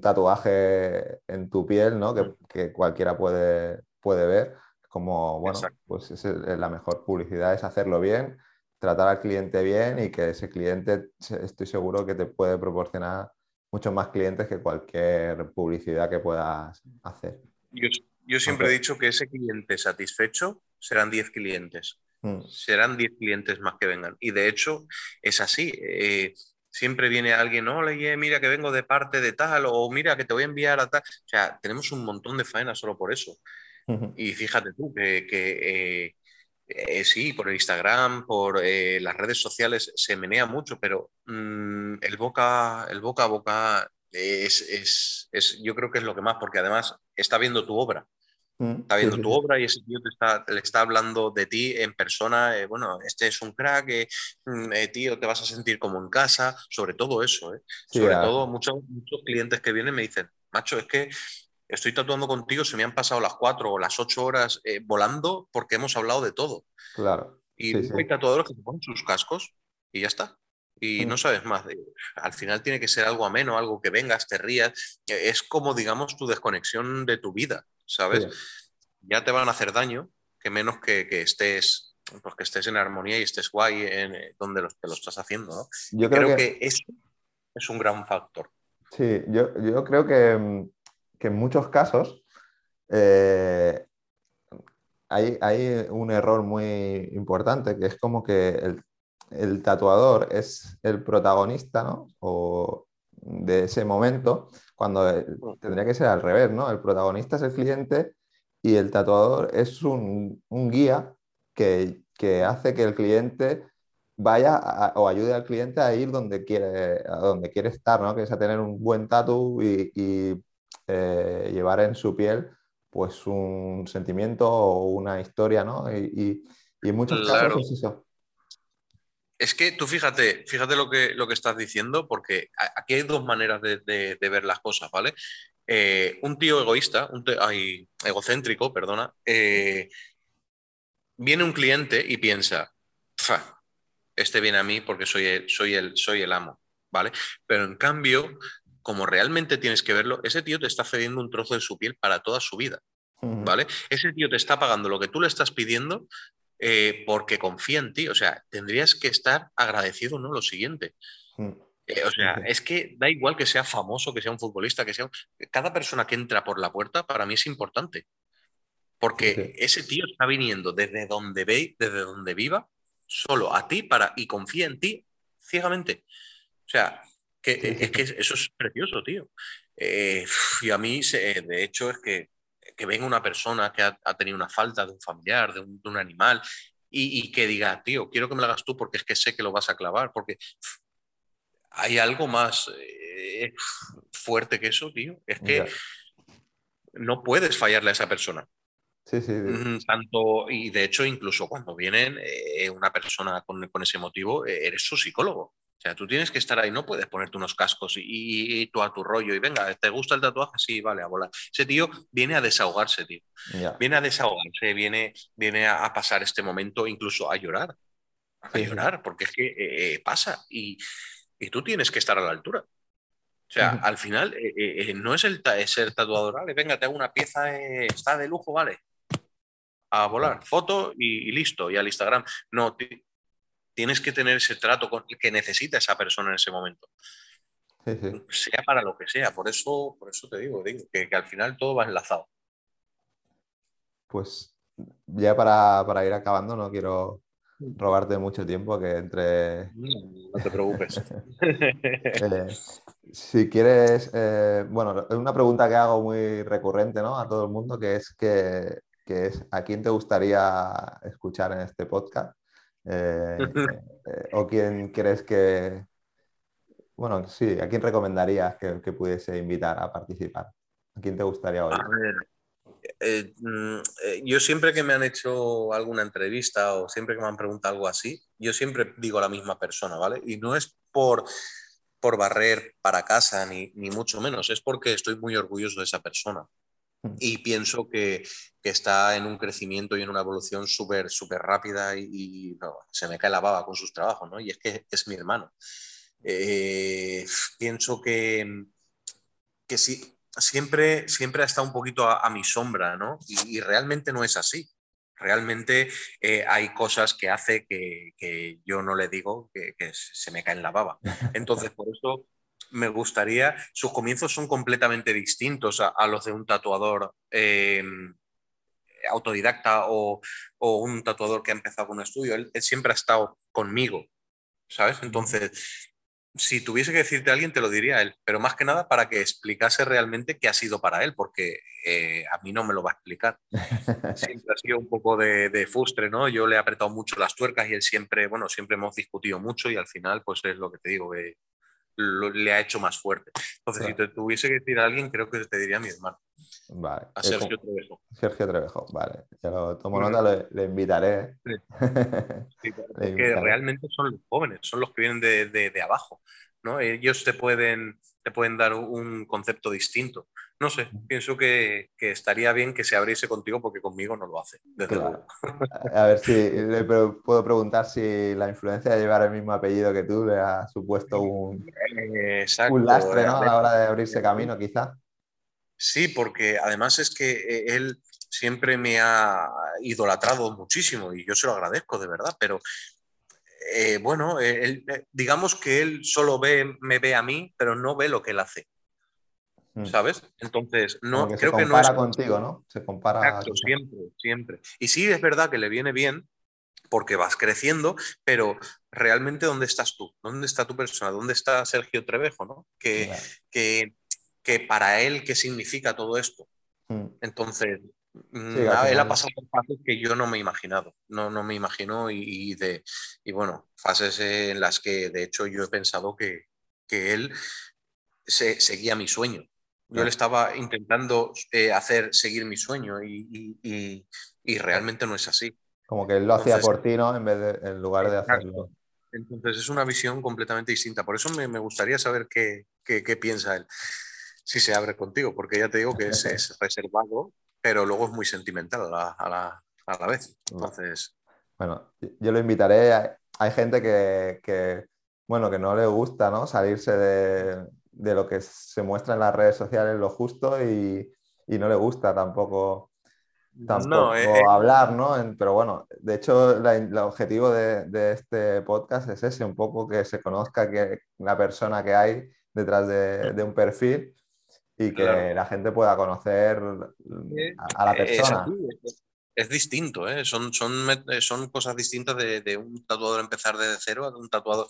tatuaje en tu piel, ¿no? Que, cualquiera puede, puede ver. Como, bueno, pues es, la mejor publicidad es hacerlo bien, tratar al cliente bien y que ese cliente, estoy seguro que te puede proporcionar muchos más clientes que cualquier publicidad que puedas hacer. Yo, siempre he dicho que ese cliente satisfecho serán 10 clientes. Mm. Serán 10 clientes más que vengan. Y de hecho es así. Eh, siempre viene alguien, hola, mira que vengo de parte de tal, o mira que te voy a enviar a tal. O sea, tenemos un montón de faenas solo por eso. Y fíjate tú que, eh, eh, sí, por el Instagram, por eh, las redes sociales se menea mucho, pero mm, el, boca, el boca a boca es, es, yo creo que es lo que más, porque además está viendo tu obra. Mm, está viendo tu obra y ese tío te está, le está hablando de ti en persona. Eh, bueno, este es un crack, eh, mm, eh, tío, te vas a sentir como en casa. Sobre todo eso, sobre todo muchos, muchos clientes que vienen me dicen, macho, es que estoy tatuando contigo, se me han pasado las cuatro o las ocho horas volando porque hemos hablado de todo. Claro. Y hay tatuadores que se ponen sus cascos y ya está y no mm. sabes más. Al final tiene que ser algo ameno, algo que vengas, te rías. Es como, digamos, tu desconexión de tu vida. ¿Sabes? Ya te van a hacer daño, que menos que, estés pues que estés en armonía y estés guay en eh, donde lo, te lo estás haciendo, ¿no? Yo creo, que... eso es un gran factor. Sí, yo, creo que, en muchos casos eh, hay, un error muy importante, que es como que el, el tatuador es el protagonista, ¿no? O de ese momento, cuando eh, mm. tendría que ser al revés, ¿no? El protagonista es el cliente y el tatuador es un, guía que, hace que el cliente vaya o ayude al cliente a ir donde quiere, a donde quiere estar, ¿no? Que es a tener un buen tatu y, eh, llevar en su piel pues un sentimiento o una historia, ¿no? Y, en muchos casos es eso. Es que tú fíjate, fíjate lo que, lo que estás diciendo, porque aquí hay dos maneras de, ver las cosas, ¿vale? Eh, un tío egoísta, un egocéntrico, perdona, eh, viene un cliente y piensa, este viene a mí porque soy el, soy, el, soy el amo, ¿vale? Pero en cambio, como realmente tienes que verlo, ese tío te está cediendo un trozo de su piel para toda su vida, ¿vale? Ese tío te está pagando lo que tú le estás pidiendo eh, porque confía en ti. O sea, tendrías que estar agradecido, ¿no? Lo siguiente. Mm. Eh, o sea, es que da igual que sea famoso, que sea un futbolista, que sea... Cada persona que entra por la puerta para mí es importante. Porque ese tío está viniendo desde donde ve, desde donde viva, solo a ti para, y confía en ti ciegamente. O sea, que, es que eso es precioso, tío. Eh, y a mí, de hecho, es que que venga una persona que ha, tenido una falta de un familiar, de un, animal, y, que diga, tío, quiero que me lo hagas tú porque es que sé que lo vas a clavar, porque hay algo más eh, fuerte que eso, tío. Es que no puedes fallarle a esa persona. Sí, sí, Tanto, y de hecho, incluso cuando vienen eh, una persona con, ese motivo, eh, eres su psicólogo. O sea, tú tienes que estar ahí, no puedes ponerte unos cascos y, tú a tu rollo y venga, ¿te gusta el tatuaje? Sí, vale, a volar. Ese tío viene a desahogarse, tío. Viene a desahogarse, viene, viene a, pasar este momento, incluso a llorar. A llorar, porque es que eh, pasa y, y tú tienes que estar a la altura. O sea, al final no es el ser tatuador, vale, venga, te hago una pieza, está de lujo, vale, a volar, foto y, listo, y al Instagram. No, tienes que tener ese trato con, que necesita esa persona en ese momento. Sea para lo que sea, por eso, por eso te digo, digo que, al final todo va enlazado. Pues ya para, ir acabando, no quiero robarte mucho tiempo que entre... No te preocupes. Eh, si quieres, eh, bueno, es una pregunta que hago muy recurrente ¿no? a todo el mundo, que es que que es ¿a quién te gustaría escuchar en este podcast? Eh, eh, ¿O quién crees que, bueno, sí, ¿a quién recomendarías que, pudiese invitar a participar? ¿A quién te gustaría oír? A ver, eh, mm, yo siempre que me han hecho alguna entrevista o siempre que me han preguntado algo así, yo siempre digo a la misma persona, ¿vale? Y no es por, por barrer para casa, ni, ni mucho menos, es porque estoy muy orgulloso de esa persona. Mm. y pienso que, está en un crecimiento y en una evolución súper, súper rápida y, se me cae la baba con sus trabajos, ¿no? Y es que es mi hermano. Eh, pienso que, que sí, siempre, siempre ha estado un poquito a, mi sombra, ¿no? Y, realmente no es así. Realmente eh, hay cosas que hace que, yo no le digo que, que se me cae en la baba. Entonces, por eso me gustaría, sus comienzos son completamente distintos a, los de un tatuador em, autodidacta o, un tatuador que ha empezado con un estudio. Él, siempre ha estado conmigo, ¿sabes? Entonces, si tuviese que decirte a alguien, te lo diría a él, pero más que nada para que explicase realmente qué ha sido para él, porque eh, a mí no me lo va a explicar. Siempre ha sido un poco de, de, fustre, ¿no? Yo le he apretado mucho las tuercas y él siempre, bueno, siempre hemos discutido mucho y al final, pues es lo que te digo, que le ha hecho más fuerte. Entonces, si te tuviese que decir a alguien, creo que te diría a mi hermano. Vale. A Sergio Trevejo. Sergio Trevejo, vale. Ya lo tomo nota, le, invitaré. que realmente son los jóvenes, son los que vienen de, de abajo. ¿no? Ellos te pueden, te pueden dar un concepto distinto. No sé, pienso que, estaría bien que se abriese contigo porque conmigo no lo hace. A ver si le puedo preguntar si la influencia de llevar el mismo apellido que tú le ha supuesto un, un lastre ¿no? a la hora de abrirse camino, quizá. Sí, porque además es que eh, él siempre me ha idolatrado muchísimo y yo se lo agradezco de verdad, pero eh, bueno, eh, digamos que él solo ve, me ve a mí, pero no ve lo que él hace. Mm. ¿Sabes? Entonces, no, creo que no es. contigo, ¿no? Se compara. siempre, siempre. Y sí, es verdad que le viene bien porque vas creciendo, pero realmente, ¿dónde estás tú? ¿Dónde está tu persona? ¿Dónde está Sergio Trevejo? ¿no? Que, que, que para él, ¿qué significa todo esto? Mm. Entonces, mm, él ha pasado por fases que yo no me he imaginado, no, no me imagino y, de, y bueno, fases en las que de hecho yo he pensado que, que él se, seguía mi sueño, yo le estaba intentando eh, hacer seguir mi sueño y, realmente no es así. Como que él lo hacía por ti, ¿no? En, vez de, en lugar de hacerlo. Entonces es una visión completamente distinta. Por eso me, gustaría saber qué, piensa él, si se abre contigo, porque ya te digo que es, reservado, pero luego es muy sentimental a la, vez. Entonces... Bueno, yo lo invitaré. Hay, gente que, que, bueno, que no le gusta, ¿no? Salirse de, de lo que se muestra en las redes sociales lo justo y, no le gusta tampoco, tampoco eh, eh. hablar, ¿no? pero bueno, de hecho el objetivo de, este podcast es ese, un poco que se conozca que la persona que hay detrás de, un perfil y que la gente pueda conocer a, la persona. Es, distinto, ¿eh? son, son, son cosas distintas de, de, un tatuador empezar desde cero a un tatuador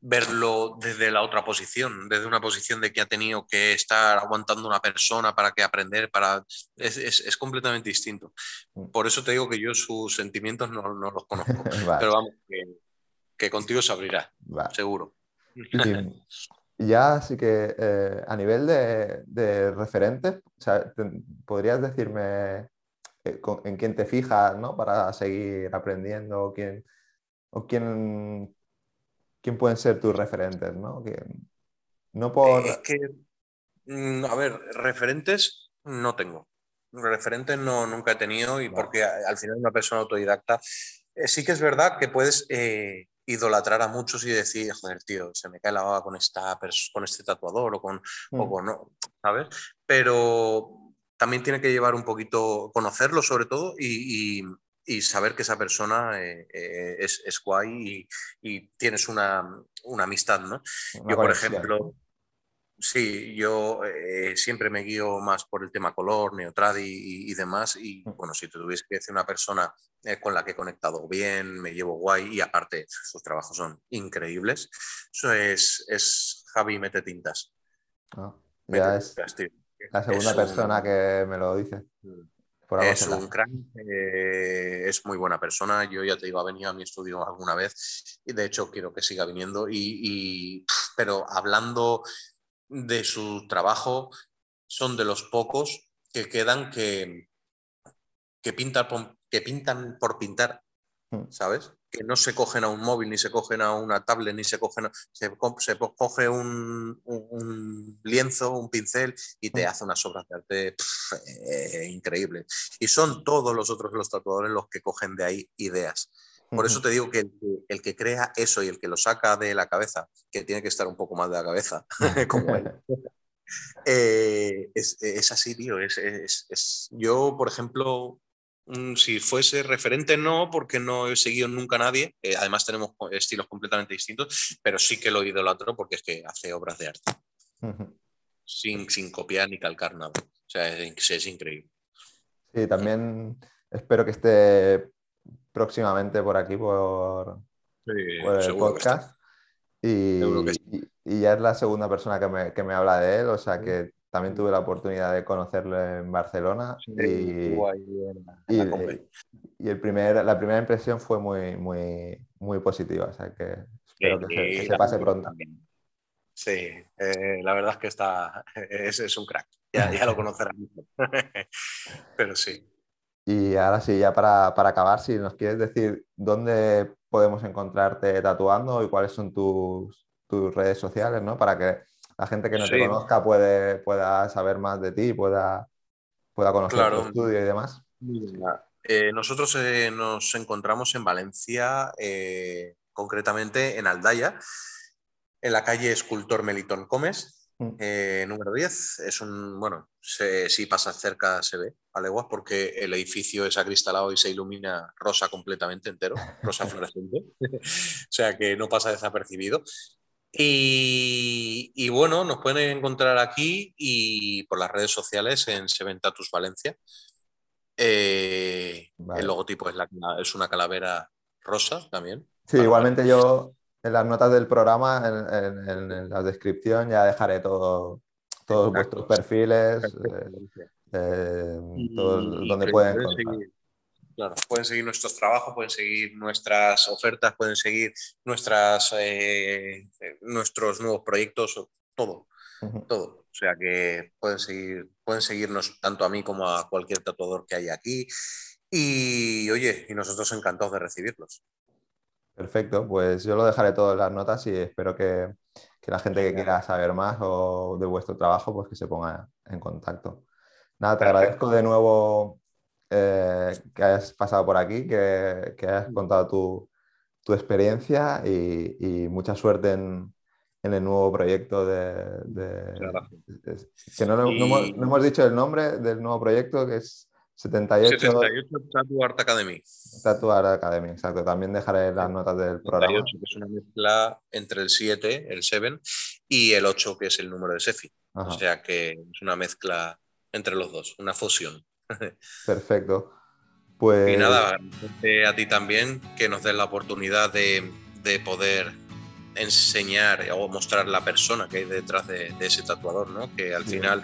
verlo desde la otra posición, desde una posición de que ha tenido que estar aguantando una persona para que aprender, para... Es, completamente distinto. Mm. Por eso te digo que yo sus sentimientos no, los conozco, pero vamos, que, contigo se abrirá, seguro. Y ya sí que eh, a nivel de, referentes, ¿podrías decirme eh, en quién te fijas ¿no? para seguir aprendiendo o quién, o quién, quién pueden ser tus referentes? ¿no? no por... Es que, mm, a ver, referentes no tengo. Referentes no, nunca he tenido y porque al final una persona autodidacta eh, sí que es verdad que puedes idolatrar a muchos y decir, joder, tío, se me cae la baba con, esta, con este tatuador o con, o mm. con no, ¿sabes? Pero también tiene que llevar un poquito, conocerlo sobre todo y, y, saber que esa persona eh, eh, es, es, guay y, y tienes una, una, amistad, ¿no? Yo, por ejemplo, Sí, yo eh, siempre me guío más por el tema color, neotradi y, demás. Y mm. bueno, si tuviese que decir una persona con la que he conectado bien, me llevo guay y aparte sus trabajos son increíbles, eso es, es Javi Mete Tintas. Ah, ya es la segunda persona que me lo dice. Mm. Es un crack, eh, es muy buena persona. Yo ya te digo, ha venido a mi estudio alguna vez y de hecho quiero que siga viniendo. y pero hablando de su trabajo son de los pocos que quedan que, que, pintan, que pintan por pintar, hmm. ¿sabes? Que no se cogen a un móvil, ni se cogen a una tablet, ni se cogen, se, se, coge un, un, lienzo, un pincel y te hmm. hace unas obras de arte eh, increíbles. Y son todos los otros los tatuadores los que cogen de ahí ideas. Por eso te digo que el, que crea eso y el que lo saca de la cabeza, que tiene que estar un poco más de la cabeza, como él, eh, es, así, tío. Es, yo, por ejemplo, mm, si fuese referente, no, porque no he seguido nunca a nadie. Eh, además, tenemos estilos completamente distintos, pero sí que lo idolatro porque es que hace obras de arte. sin, sin, copiar ni calcar nada. O sea, es, es increíble. Sí, también espero que esté próximamente por aquí, por, el podcast. Y, ya es la segunda persona que me, habla de él, o sea que también tuve la oportunidad de conocerlo en Barcelona. y, y, el primer, la primera impresión fue muy, muy, muy positiva, o sea que espero que, se, pase pronto. Sí, eh, la verdad es que está, es, es un crack, ya, ya lo conocerán. Pero sí. Y ahora sí, ya para, acabar, si nos quieres decir dónde podemos encontrarte tatuando y cuáles son tus, redes sociales, ¿no? Para que la gente que no te conozca puede, pueda saber más de ti, pueda, pueda conocer tu estudio y demás. Eh, nosotros eh, nos encontramos en Valencia, eh, concretamente en Aldaya, en la calle Escultor Melitón Comes, Mm. Número 10 es un, bueno, si pasas cerca se ve a leguas porque el edificio es acristalado y se ilumina rosa completamente entero, rosa fluorescente, o sea que no pasa desapercibido. Y, bueno, nos pueden encontrar aquí y por las redes sociales en Seventatus Valencia. Eh, el logotipo es, la, es una calavera rosa también. Sí, igualmente yo en las notas del programa, en, la descripción, ya dejaré todo, todos vuestros perfiles, eh, eh, donde pueden, seguir, claro, pueden seguir nuestros trabajos, pueden seguir nuestras ofertas, pueden seguir nuestras, eh, nuestros nuevos proyectos, todo, todo. O sea que pueden, seguir, pueden seguirnos tanto a mí como a cualquier tatuador que haya aquí. Y oye, y nosotros encantados de recibirlos. Perfecto, pues yo lo dejaré todo en las notas y espero que, la gente que quiera saber más o de vuestro trabajo, pues que se ponga en contacto. Nada, te agradezco de nuevo eh, que hayas pasado por aquí, que, hayas contado tu, experiencia y, mucha suerte en, el nuevo proyecto de... que no, no, hemos, dicho el nombre del nuevo proyecto, que es 78. 78 Tattoo Art Academy. Tattoo Art Academy, exacto. También dejaré las notas del programa. que es una mezcla entre el 7, el 7, y el 8, que es el número de Sefi. O sea que es una mezcla entre los dos, una fusión. Perfecto. Pues... Y nada, a ti también que nos des la oportunidad de, de poder enseñar o mostrar la persona que hay detrás de, ese tatuador, ¿no? Que al final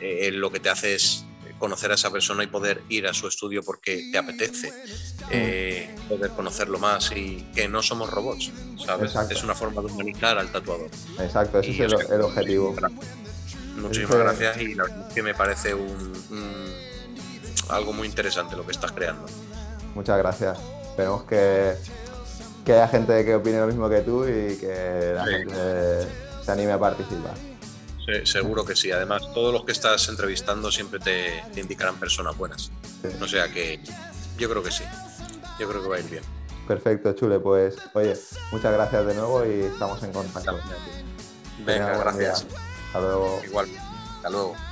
eh, lo que te hace es conocer a esa persona y poder ir a su estudio porque te apetece eh, poder conocerlo más y que no somos robots, ¿sabes? Es una forma de humanizar al tatuador. Exacto, ese es el, objetivo. Muchísimas gracias y la verdad es que me parece un, algo muy interesante lo que estás creando. Muchas gracias. Esperemos que, que haya gente que opine lo mismo que tú y que la gente se anime a participar seguro que sí. Además, todos los que estás entrevistando siempre te, indicarán personas buenas. O sea que yo creo que sí. Yo creo que va a ir bien. Perfecto, Chule. Pues, oye, muchas gracias de nuevo y estamos en contacto. Venga, gracias. Hasta luego. Igual. Hasta luego.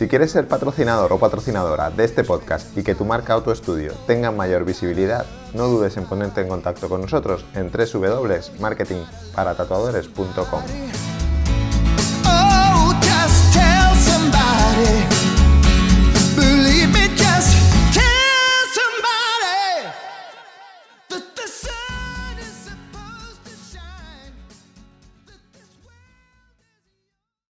Si quieres ser patrocinador o patrocinadora de este podcast y que tu marca o tu estudio tengan mayor visibilidad, no dudes en ponerte en contacto con nosotros en www.marketingparatatuadores.com.